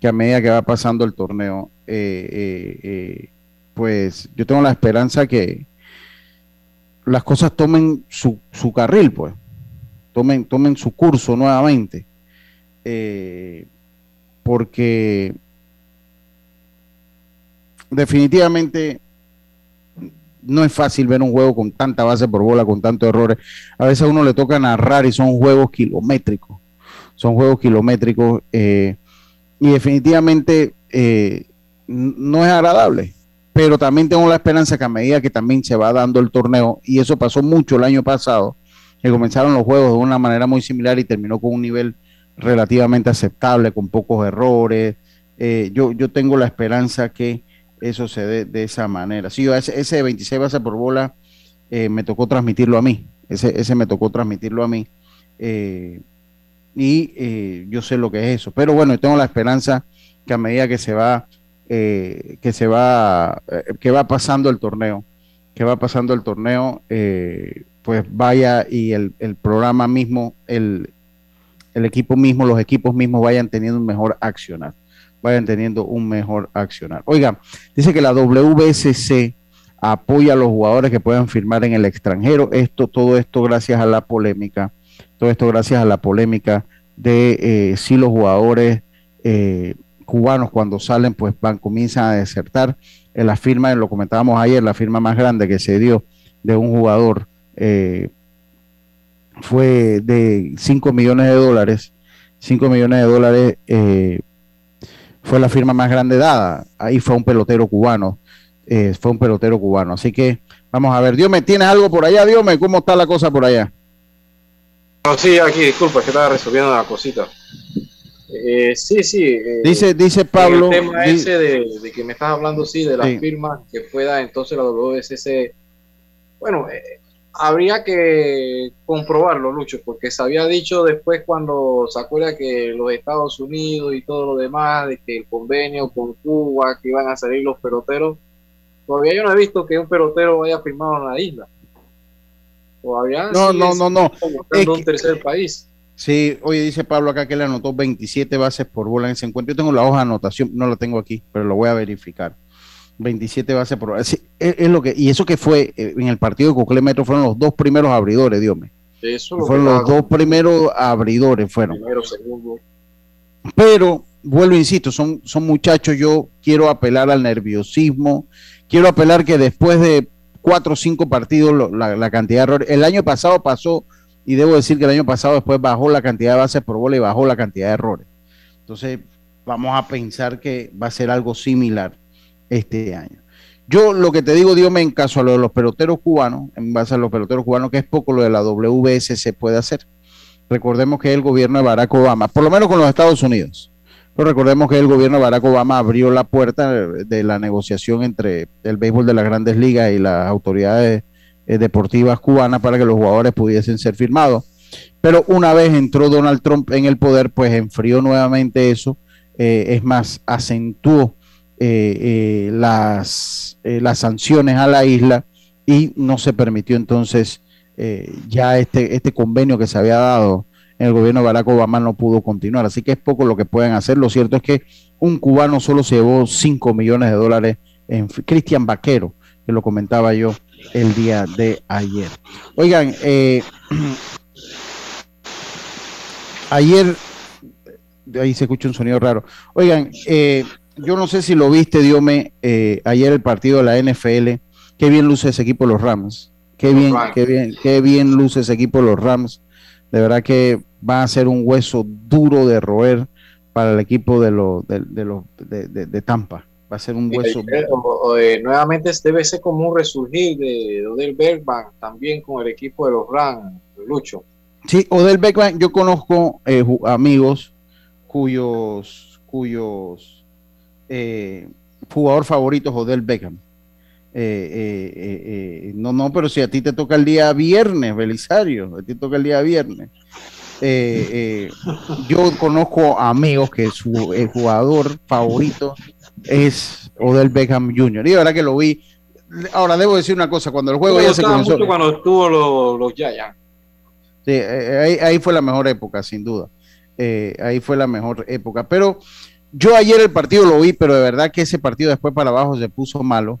que a medida que va pasando el torneo, eh, eh, eh, pues yo tengo la esperanza que las cosas tomen su, su carril, pues, tomen, tomen su curso nuevamente, porque definitivamente no es fácil ver un juego con tanta base por bola, con tantos errores. A veces a uno le toca narrar y son juegos kilométricos. Son juegos kilométricos. Eh, y definitivamente eh, no es agradable. Pero también tengo la esperanza que a medida que también se va dando el torneo, y eso pasó mucho el año pasado, que comenzaron los juegos de una manera muy similar y terminó con un nivel relativamente aceptable, con pocos errores. Eh, yo, yo tengo la esperanza que eso se dé de esa manera. Sí, ese, ese 26 base por bola eh, me tocó transmitirlo a mí. Ese, ese me tocó transmitirlo a mí y eh, yo sé lo que es eso. Pero bueno, tengo la esperanza que a medida que se va, eh, que se va, eh, que va pasando el torneo, que va pasando el torneo, pues vaya y el, programa mismo, el, el, equipo mismo, los equipos mismos vayan teniendo un mejor accionar, vayan teniendo un mejor accionar. Oiga, dice que la WSC apoya a los jugadores que puedan firmar en el extranjero. Esto, todo esto gracias a la polémica todo esto gracias a la polémica de eh, si los jugadores eh, cubanos cuando salen pues van, comienzan a desertar. En la firma, lo comentábamos ayer, la firma más grande que se dio de un jugador eh, fue de 5 millones de dólares. 5 millones de dólares fue la firma más grande dada. Ahí fue un pelotero cubano. fue un pelotero cubano. Así que vamos a ver. Dios me ¿tienes algo por allá? Dios me ¿cómo está la cosa por allá? sí, aquí, disculpa, que estaba resolviendo la cosita. Eh, sí, sí. Eh, dice, dice Pablo. El tema ese de, que me estás hablando, sí, de las firmas que pueda entonces la WSC. Bueno, eh, habría que comprobarlo, Lucho, porque se había dicho después cuando se acuerda que los Estados Unidos y todo lo demás, de que el convenio con Cuba, que iban a salir los peloteros, todavía yo no he visto que un pelotero haya firmado en la isla. No, no, no, no. Es un tercer país. Sí, oye, dice Pablo acá que le anotó 27 bases por bola en ese encuentro. Yo tengo la hoja de anotación, no la tengo aquí, pero lo voy a verificar. 27 bases por bola. es, lo que, y eso que fue eh, en el partido de Cocle Metro fueron los dos primeros abridores, Dios mío. Eso fueron los dos primeros abridores, fueron. Primero, segundo. Pero, vuelvo, insisto, son, son muchachos, yo quiero apelar al nerviosismo, quiero apelar que después de cuatro o cinco partidos la, cantidad de errores. El año pasado pasó, y debo decir que el año pasado después bajó la cantidad de bases por bola y bajó la cantidad de errores. Entonces, vamos a pensar que va a ser algo similar este año. Yo lo que te digo, Dios me en caso a lo de los peloteros cubanos, en base a los peloteros cubanos, que es poco lo de la WS se puede hacer. Recordemos que el gobierno de Barack Obama, por lo menos con los Estados Unidos, Pero recordemos que el gobierno de Barack Obama abrió la puerta de la negociación entre el béisbol de las grandes ligas y las autoridades eh, deportivas cubanas para que los jugadores pudiesen ser firmados. Pero una vez entró Donald Trump en el poder, pues enfrió nuevamente eso. Eh, es más, acentuó eh, las, las sanciones a la isla y no se permitió entonces ya este, este convenio que se había dado en el gobierno de Barack Obama no pudo continuar. Así que es poco lo que pueden hacer. Lo cierto es que un cubano solo se llevó 5 millones de dólares en Cristian Vaquero, que lo comentaba yo el día de ayer. Oigan, eh, ayer, ahí se escucha un sonido raro. Oigan, eh, yo no sé si lo viste, Diome, eh, ayer el partido de la NFL. Qué bien luce ese equipo los Rams. Qué bien, qué bien, qué bien luce ese equipo los Rams. De verdad que va a ser un hueso duro de roer para el equipo de, los de, de, de Tampa va a ser un hueso. nuevamente debe ser como un resurgir de Odell Bergman también con el equipo de los Rams, Lucho. Sí, Odell Beckham, yo conozco eh, amigos cuyos cuyos eh, jugador favorito es Odell Beckham. Eh, no, no, pero si a ti te toca el día viernes, Belisario, a ti te toca el día viernes. yo conozco amigos que su jugador favorito es Odell Beckham Jr. Y verdad que lo vi. Ahora debo decir una cosa, cuando el juego ya se comenzó. cuando estuvo los, los Giants. Sí, eh, ahí, fue la mejor época, sin duda. Eh, ahí fue la mejor época. Pero yo ayer el partido lo vi, pero de verdad que ese partido después para abajo se puso malo.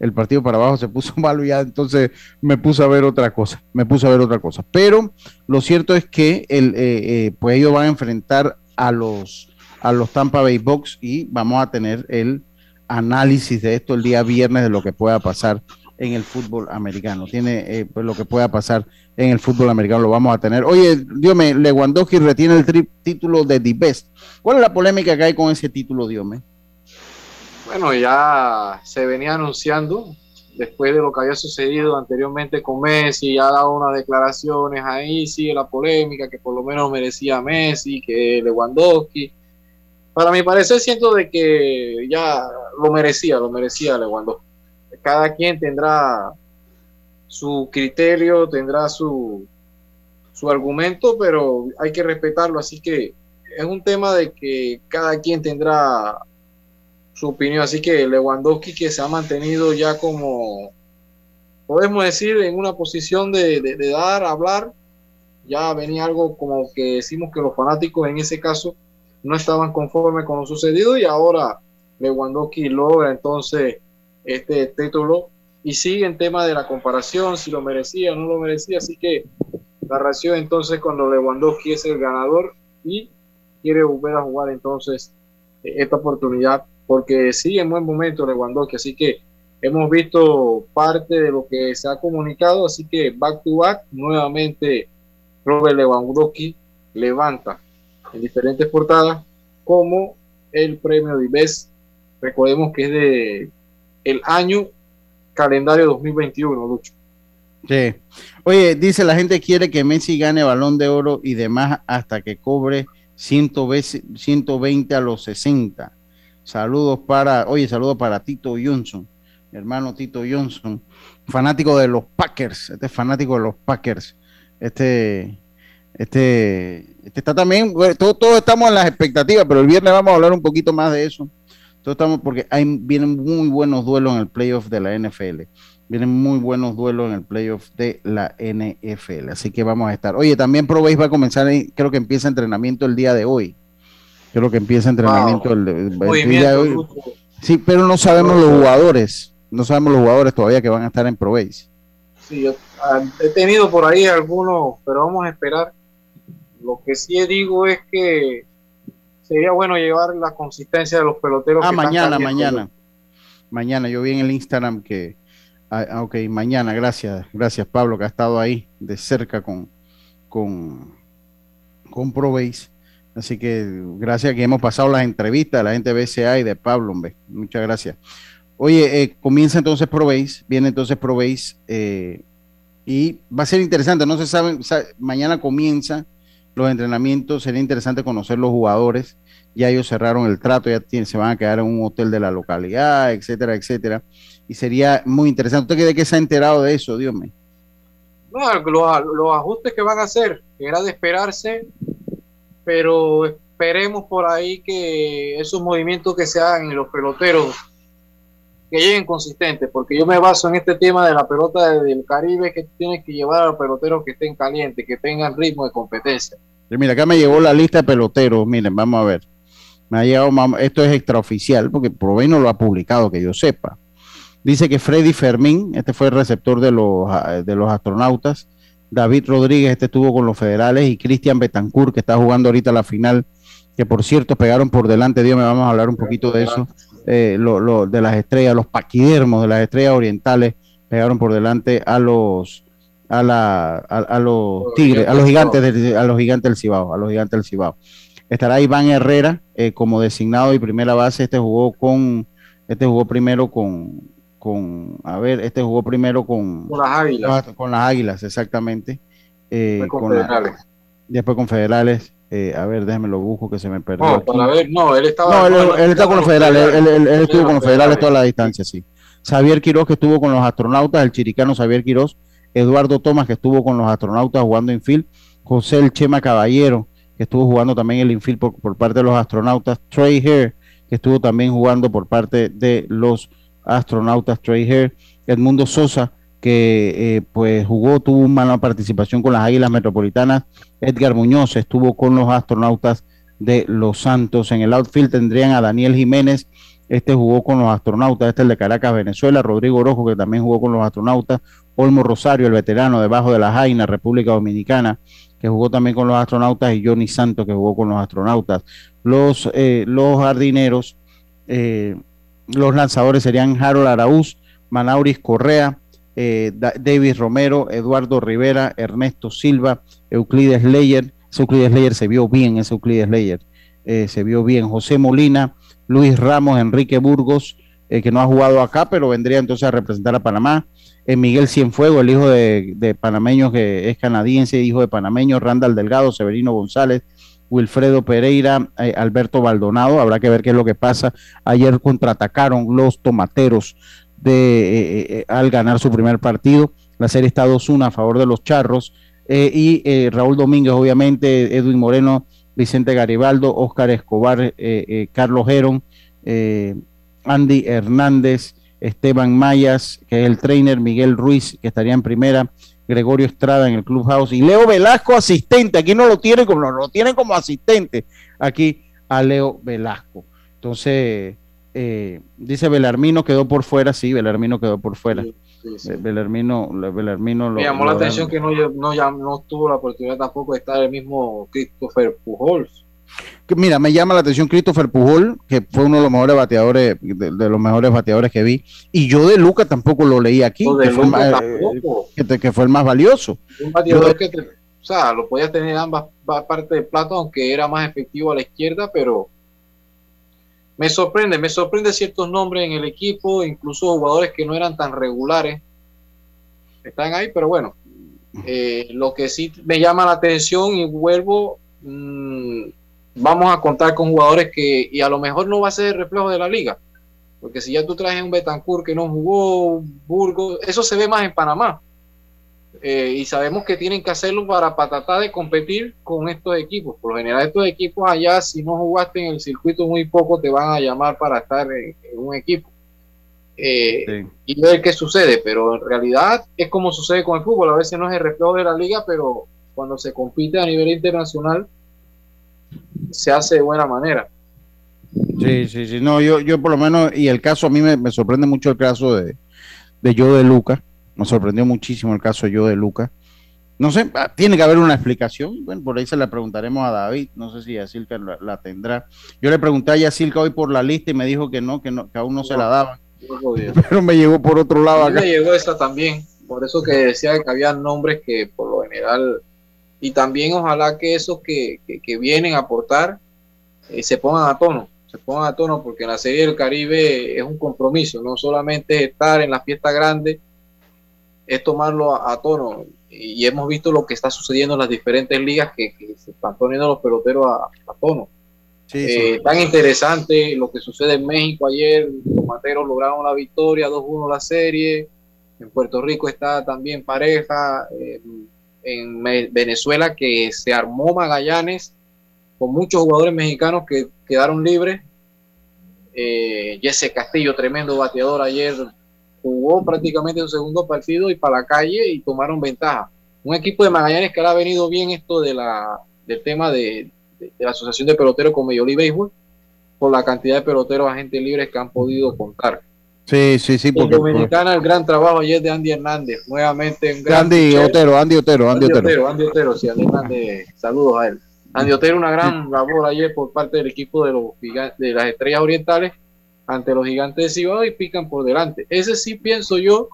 El partido para abajo se puso malo y ya entonces me puse a ver otra cosa. Me puse a ver otra cosa. Pero lo cierto es que el, eh, pues ellos van a enfrentar a los a los Tampa Bay Bucks y vamos a tener el análisis de esto el día viernes de lo que pueda pasar en el fútbol americano. Tiene eh, pues lo que pueda pasar en el fútbol americano, lo vamos a tener. Oye, Diome, Lewandowski retiene el título de The Best. ¿Cuál es la polémica que hay con ese título, Diome? Bueno, ya se venía anunciando después de lo que había sucedido anteriormente con Messi, ya ha dado unas declaraciones ahí, sigue la polémica que por lo menos merecía Messi, que Lewandowski para mi parecer siento de que ya lo merecía, lo merecía Lewandowski. Cada quien tendrá su criterio, tendrá su, su argumento, pero hay que respetarlo. Así que es un tema de que cada quien tendrá su opinión. Así que Lewandowski que se ha mantenido ya como, podemos decir, en una posición de, de dar, hablar, ya venía algo como que decimos que los fanáticos en ese caso no estaban conformes con lo sucedido y ahora Lewandowski logra entonces este título y sigue en tema de la comparación, si lo merecía o no lo merecía, así que la reacción entonces cuando Lewandowski es el ganador y quiere volver a jugar entonces esta oportunidad porque sigue en buen momento Lewandowski, así que hemos visto parte de lo que se ha comunicado, así que back to back nuevamente Robert Lewandowski levanta en diferentes portadas, como el premio de IBES. Recordemos que es de el año calendario 2021, Lucho. Sí. Oye, dice la gente quiere que Messi gane balón de oro y demás hasta que cobre 120 a los 60. Saludos para, oye, saludos para Tito Johnson, mi hermano Tito Johnson, fanático de los Packers, este es fanático de los Packers. Este, este, este está también, todos, estamos en las expectativas, pero el viernes vamos a hablar un poquito más de eso. Todos estamos porque hay, vienen muy buenos duelos en el playoff de la NFL. Vienen muy buenos duelos en el playoff de la NFL. Así que vamos a estar. Oye, también Pro va a comenzar, creo que empieza entrenamiento el día de hoy. Creo que empieza entrenamiento el, día de hoy. Sí, pero no sabemos los jugadores. No sabemos los jugadores todavía que van a estar en Pro Sí, yo ah, he tenido por ahí algunos, pero vamos a esperar lo que sí digo es que sería bueno llevar la consistencia de los peloteros. Ah, mañana, mañana. Mañana, yo vi en el Instagram que, ah, ah, ok, mañana, gracias, gracias Pablo, que ha estado ahí de cerca con, con, con ProBase. Así que gracias que hemos pasado las entrevistas de la gente de BCA y de Pablo, hombre. Muchas gracias. Oye, eh, comienza entonces ProBase, viene entonces ProBase eh, y va a ser interesante, no se sabe, mañana comienza los entrenamientos, sería interesante conocer los jugadores, ya ellos cerraron el trato, ya se van a quedar en un hotel de la localidad, etcétera, etcétera. Y sería muy interesante. ¿Usted cree que se ha enterado de eso, Dios mío? No, los, los ajustes que van a hacer, era de esperarse, pero esperemos por ahí que esos movimientos que se hagan en los peloteros que lleguen consistentes, porque yo me baso en este tema de la pelota del Caribe que tiene que llevar a los peloteros que estén calientes, que tengan ritmo de competencia. Mira, acá me llegó la lista de peloteros, miren, vamos a ver. Me ha llegado, esto es extraoficial, porque por no lo ha publicado, que yo sepa. Dice que Freddy Fermín, este fue el receptor de los, ah, de los astronautas, David Rodríguez, este estuvo con los federales, y Cristian Betancourt, que está jugando ahorita la final, que por cierto pegaron por delante, Dios me vamos a hablar un poquito de eso, eh, lo, de las estrellas, los paquidermos de las estrellas orientales, pegaron por delante a los a, la, a, los tigres, a los gigantes del, a los gigantes del Cibao, a los gigantes del Cibao. Estará Iván Herrera eh, como designado y primera base. Este jugó con, este jugó primero con, con, a ver, este jugó primero con, con las águilas. Con, las águilas, exactamente. Eh, con, federales. después con federales. Eh, a ver, déjeme lo busco que se me perdió. No, para ver, no, él estaba. No, él, está con los federales, él, estuvo con los federales toda la distancia, sí. Xavier Quiroz, que estuvo con los astronautas, el chiricano Xavier Quiroz, Eduardo Tomás, que estuvo con los astronautas jugando infield, José El Chema Caballero, que estuvo jugando también el infield por, parte de los astronautas, Trey Hare, que estuvo también jugando por parte de los astronautas, Trey Hare, Edmundo Sosa, que eh, pues jugó, tuvo una participación con las Águilas Metropolitanas, Edgar Muñoz estuvo con los astronautas de Los Santos, en el outfield tendrían a Daniel Jiménez, este jugó con los astronautas, este es el de Caracas, Venezuela, Rodrigo Orojo, que también jugó con los astronautas, Olmo Rosario, el veterano debajo de la Jaina, República Dominicana, que jugó también con los astronautas, y Johnny Santos, que jugó con los astronautas. Los, eh, los jardineros, eh, los lanzadores serían Harold Araúz, Manauris Correa, eh, David Romero, Eduardo Rivera, Ernesto Silva, Euclides Leyer. Euclides Leyer se vio bien, ese Euclides Leyer se vio bien. José Molina, Luis Ramos, Enrique Burgos, que no ha jugado acá, pero vendría entonces a representar a Panamá. Miguel Cienfuego, el hijo de, panameños que es canadiense, hijo de panameños, Randall Delgado, Severino González, Wilfredo Pereira, eh, Alberto Baldonado, habrá que ver qué es lo que pasa. Ayer contraatacaron los tomateros de, eh, eh, al ganar su primer partido. La serie está 2-1 a favor de los charros. y Raúl Domínguez, obviamente, Edwin Moreno, Vicente Garibaldo, Oscar Escobar, Carlos Heron, Andy Hernández, Esteban Mayas, que es el trainer, Miguel Ruiz, que estaría en primera, Gregorio Estrada en el Clubhouse y Leo Velasco asistente, aquí no lo tienen como lo tienen como asistente, aquí a Leo Velasco. Entonces, eh, dice Belarmino quedó por fuera, sí, Belarmino quedó por fuera. Belarmino, Belarmino Me llamó la atención que no, no, no tuvo la oportunidad tampoco de estar el mismo Christopher Pujols mira, me llama la atención Christopher Pujol, que fue uno de los mejores bateadores, de, los mejores bateadores que vi, y yo de Luca tampoco lo leí aquí, que, fue el más valioso. Un bateador que, o sea, lo podía tener ambas partes del plato, aunque era más efectivo a la izquierda, pero me sorprende, me sorprende ciertos nombres en el equipo, incluso jugadores que no eran tan regulares, están ahí, pero bueno, eh, lo que sí me llama la atención y vuelvo, mmm, vamos a contar con jugadores que, y a lo mejor no va a ser el reflejo de la liga, porque si ya tú traes un Betancourt que no jugó, Burgos, eso se ve más en Panamá. Eh, y sabemos que tienen que hacerlo para, tratar de competir con estos equipos. Por lo general, estos equipos allá, si no jugaste en el circuito muy poco, te van a llamar para estar en, un equipo. Eh, y ver qué sucede, pero en realidad es como sucede con el fútbol. A veces no es el reflejo de la liga, pero cuando se compite a nivel internacional, se hace de buena manera. Sí, sí, sí. No, yo, yo por lo menos, y el caso a mí me, sorprende mucho el caso de, de Yo de Luca. Me sorprendió muchísimo el caso Yo de Luca. No sé, ah, tiene que haber una explicación. Bueno, por ahí se la preguntaremos a David. No sé si Yacilca la, la tendrá. Yo le pregunté a Yacilca hoy por la lista y me dijo que no, que, no, que aún no, se la daba. Pero me llegó por otro lado acá. Me llegó esa también. Por eso que decía que había nombres que por lo general y también ojalá que esos que, vienen a aportar eh, se pongan a tono, se pongan a tono porque la Serie del Caribe es un compromiso, no solamente estar en la fiesta grande, es tomarlo a, tono. y hemos visto lo que está sucediendo en las diferentes ligas que, se están poniendo los peloteros a, tono. Eh, tan interesante lo que sucede en México ayer, los materos lograron la victoria, 2-1 la serie, en Puerto Rico está también pareja, en Venezuela que se armó Magallanes con muchos jugadores mexicanos que quedaron libres. Eh, Jesse Castillo, tremendo bateador ayer, jugó prácticamente un segundo partido y para la calle y tomaron ventaja. Un equipo de Magallanes que ahora ha venido bien esto de la, del tema de, la Asociación de Peloteros con League Baseball por la cantidad de peloteros agentes libres que han podido contar. Sí, sí, sí. Porque, Dominicana, el gran trabajo ayer de Andy Hernández, nuevamente. Andy Otero, Andy Otero, Andy, Otero. Andy Otero, sí, Andy Hernández, saludos a él. Andy Otero, una gran labor ayer por parte del equipo de, los de las Estrellas Orientales, ante los gigantes de Cibao y pican por delante. Ese sí pienso yo,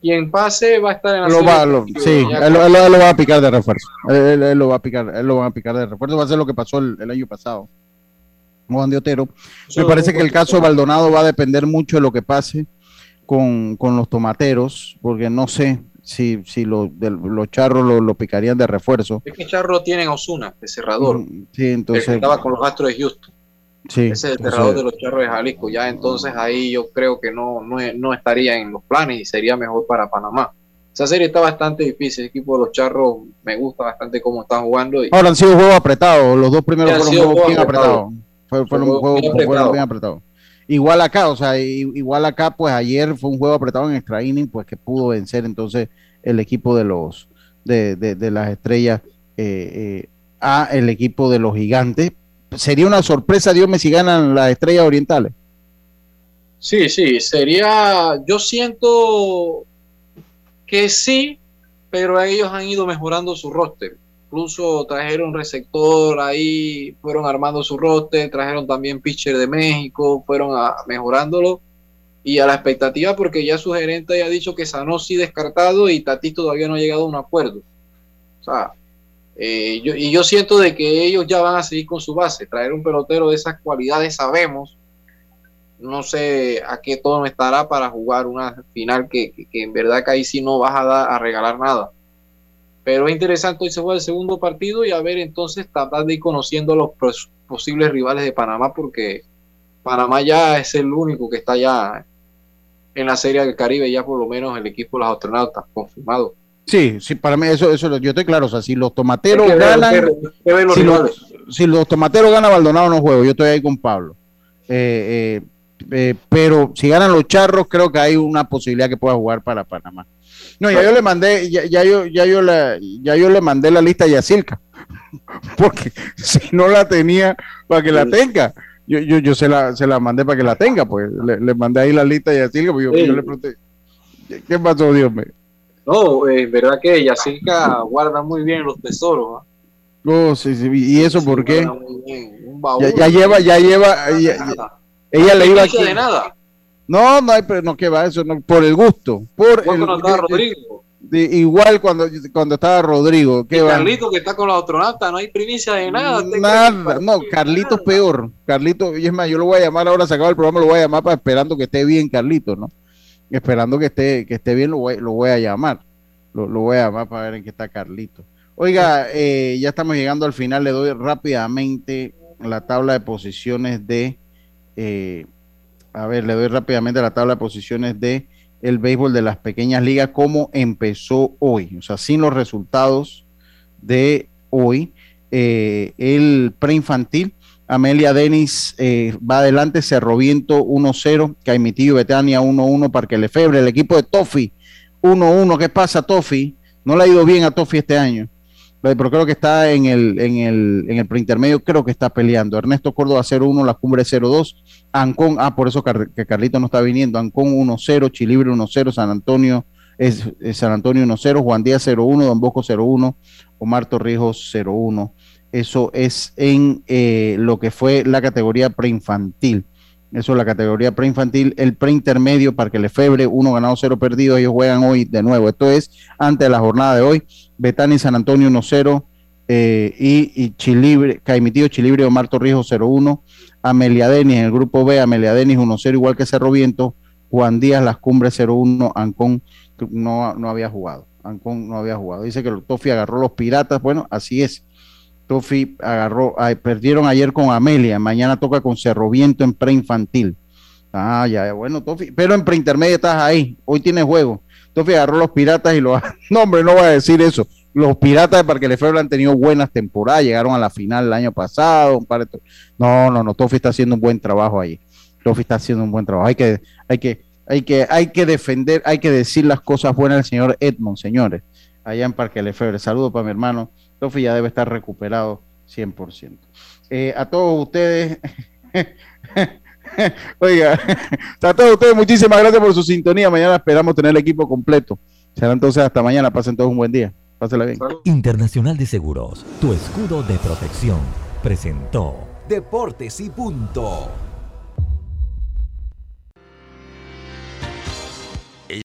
quien pase va a estar en la lo va, Sí, él, lo va a picar de refuerzo. Él, lo va a picar, él lo va a picar de refuerzo. Va a ser lo que pasó el, año pasado. Juan de Otero. Me parece que el caso de Baldonado va a depender mucho de lo que pase con, los tomateros, porque no sé si, si lo, los charros lo, picarían de refuerzo. Es que Charro tienen Osuna, de cerrador. Mm, sí, entonces. estaba con los Astros de Houston. Ese es el cerrador de los charros de Jalisco. Ya entonces ahí yo creo que no, no, estaría en los planes y sería mejor para Panamá. Esa serie está bastante difícil. El equipo de los charros me gusta bastante cómo están jugando. Ahora han sido juegos apretados. Los dos primeros fueron juegos bien apretados. Fueron, juegos bien apretados. Igual acá, o sea, igual acá, pues ayer fue un juego apretado en extra inning, pues que pudo vencer entonces el equipo de los de, de, las estrellas eh, eh, a el equipo de los gigantes, sería una sorpresa, Dios me si ganan las estrellas orientales. Sí, sí, sería, yo siento que sí, pero ellos han ido mejorando su roster. Incluso trajeron receptor ahí, fueron armando su roster, trajeron también pitcher de México, fueron a, mejorándolo y a la expectativa porque ya su gerente ya ha dicho que Sanosi descartado y Tati todavía no ha llegado a un acuerdo. O sea, eh, y yo siento de que ellos ya van a seguir con su base. Traer un pelotero de esas cualidades sabemos. No sé a qué tono estará para jugar una final que, en verdad que ahí sí no vas a, a regalar nada. Pero es interesante, hoy se juega el segundo partido y a ver entonces tratar de ir conociendo a los posibles rivales de Panamá porque Panamá ya es el único que está ya en la Serie del Caribe, ya por lo menos el equipo de los astronautas confirmado. Sí, sí, para mí eso, eso yo estoy claro. O sea, si los tomateros ganan, si, los, tomateros ganan, Baldonado no juego. Yo estoy ahí con Pablo. Eh, eh, eh, pero si ganan los charros, creo que hay una posibilidad que pueda jugar para Panamá. No, ya yo le mandé, ya, yo, ya yo ya yo le mandé la lista a Yacilca, porque si no la tenía, para que la tenga. Yo, yo, yo se la, se la mandé para que la tenga, pues le, mandé ahí la lista a Yacilca, porque yo, yo le pregunté, ¿qué pasó, Dios mío? No, es verdad que Yacinca guarda muy bien los tesoros. Oh, sí, sí. ¿Y eso por qué? Ya, lleva, ya lleva. ella le iba a. de nada. No, no hay, pero no que va eso, no, por el gusto. Por el, Rodrigo. igual cuando, cuando estaba Rodrigo. ¿qué Carlito que está con la astronauta, no hay primicia de nada. Nada, no, Carlito peor. Carlito, y es más, yo lo voy a llamar ahora, se acaba el programa, lo voy a llamar para esperando que esté bien Carlito, ¿no? Esperando que esté, que esté bien, lo voy, lo voy a llamar. Lo, voy a llamar para ver en qué está Carlito. Oiga, eh, ya estamos llegando al final. Le doy rápidamente la tabla de posiciones de. Eh, a ver, le doy rápidamente la tabla de posiciones de el béisbol de las pequeñas ligas, cómo empezó hoy. O sea, sin los resultados de hoy. Eh, el preinfantil Amelia Denis eh, va adelante, Cerro Viento 1-0, Caimitillo Betania 1-1, Parque Lefebre, el equipo de Tofi 1-1. ¿Qué pasa, Tofi? No le ha ido bien a Tofi este año, pero creo que está en el, en el, en el preintermedio, creo que está peleando. Ernesto Córdoba 0-1, La Cumbre 0-2, Ancón, ah, por eso que Carlito no está viniendo, Ancón 1-0, Chilibre 1-0, San Antonio es, San Antonio 1-0, Juan Díaz 0-1, Don Bosco 0-1, Omar Torrijos 0-1. Eso es en eh, lo que fue la categoría preinfantil. Eso es la categoría preinfantil. El preintermedio, Parque Lefebre, uno ganado, cero perdido. Ellos juegan hoy de nuevo. Esto es antes de la jornada de hoy. Betani San Antonio 1-0. Eh, y, y Chilibre, Caimitío Chilibre, Omar Torrijos 0-1. Amelia Denis en el grupo B, Amelia Denis 1-0, igual que Cerro Viento. Juan Díaz, Las Cumbres 0-1. Ancón no, no había jugado. Ancón no había jugado. Dice que Tofi agarró los piratas. Bueno, así es. Tofi agarró, perdieron ayer con Amelia, mañana toca con Cerro Viento en preinfantil. Ah, ya, bueno, Tofi, pero en preintermedia estás ahí, hoy tienes juego. Tofi agarró los piratas y los. No, hombre, no voy a decir eso. Los piratas de Parque Lefebvre han tenido buenas temporadas, llegaron a la final el año pasado. Un par de... No, no, no, Tofi está haciendo un buen trabajo ahí. Tofi está haciendo un buen trabajo. Hay que, hay que, hay que, hay que defender, hay que decir las cosas buenas del señor Edmond, señores, allá en Parque Lefebvre. Saludos para mi hermano Tofi ya debe estar recuperado 100%. Eh, a todos ustedes, oiga, a todos ustedes muchísimas gracias por su sintonía. Mañana esperamos tener el equipo completo. Será entonces hasta mañana. Pasen todos un buen día. Pásenla bien. Internacional de Seguros, tu escudo de protección, presentó Deportes y punto.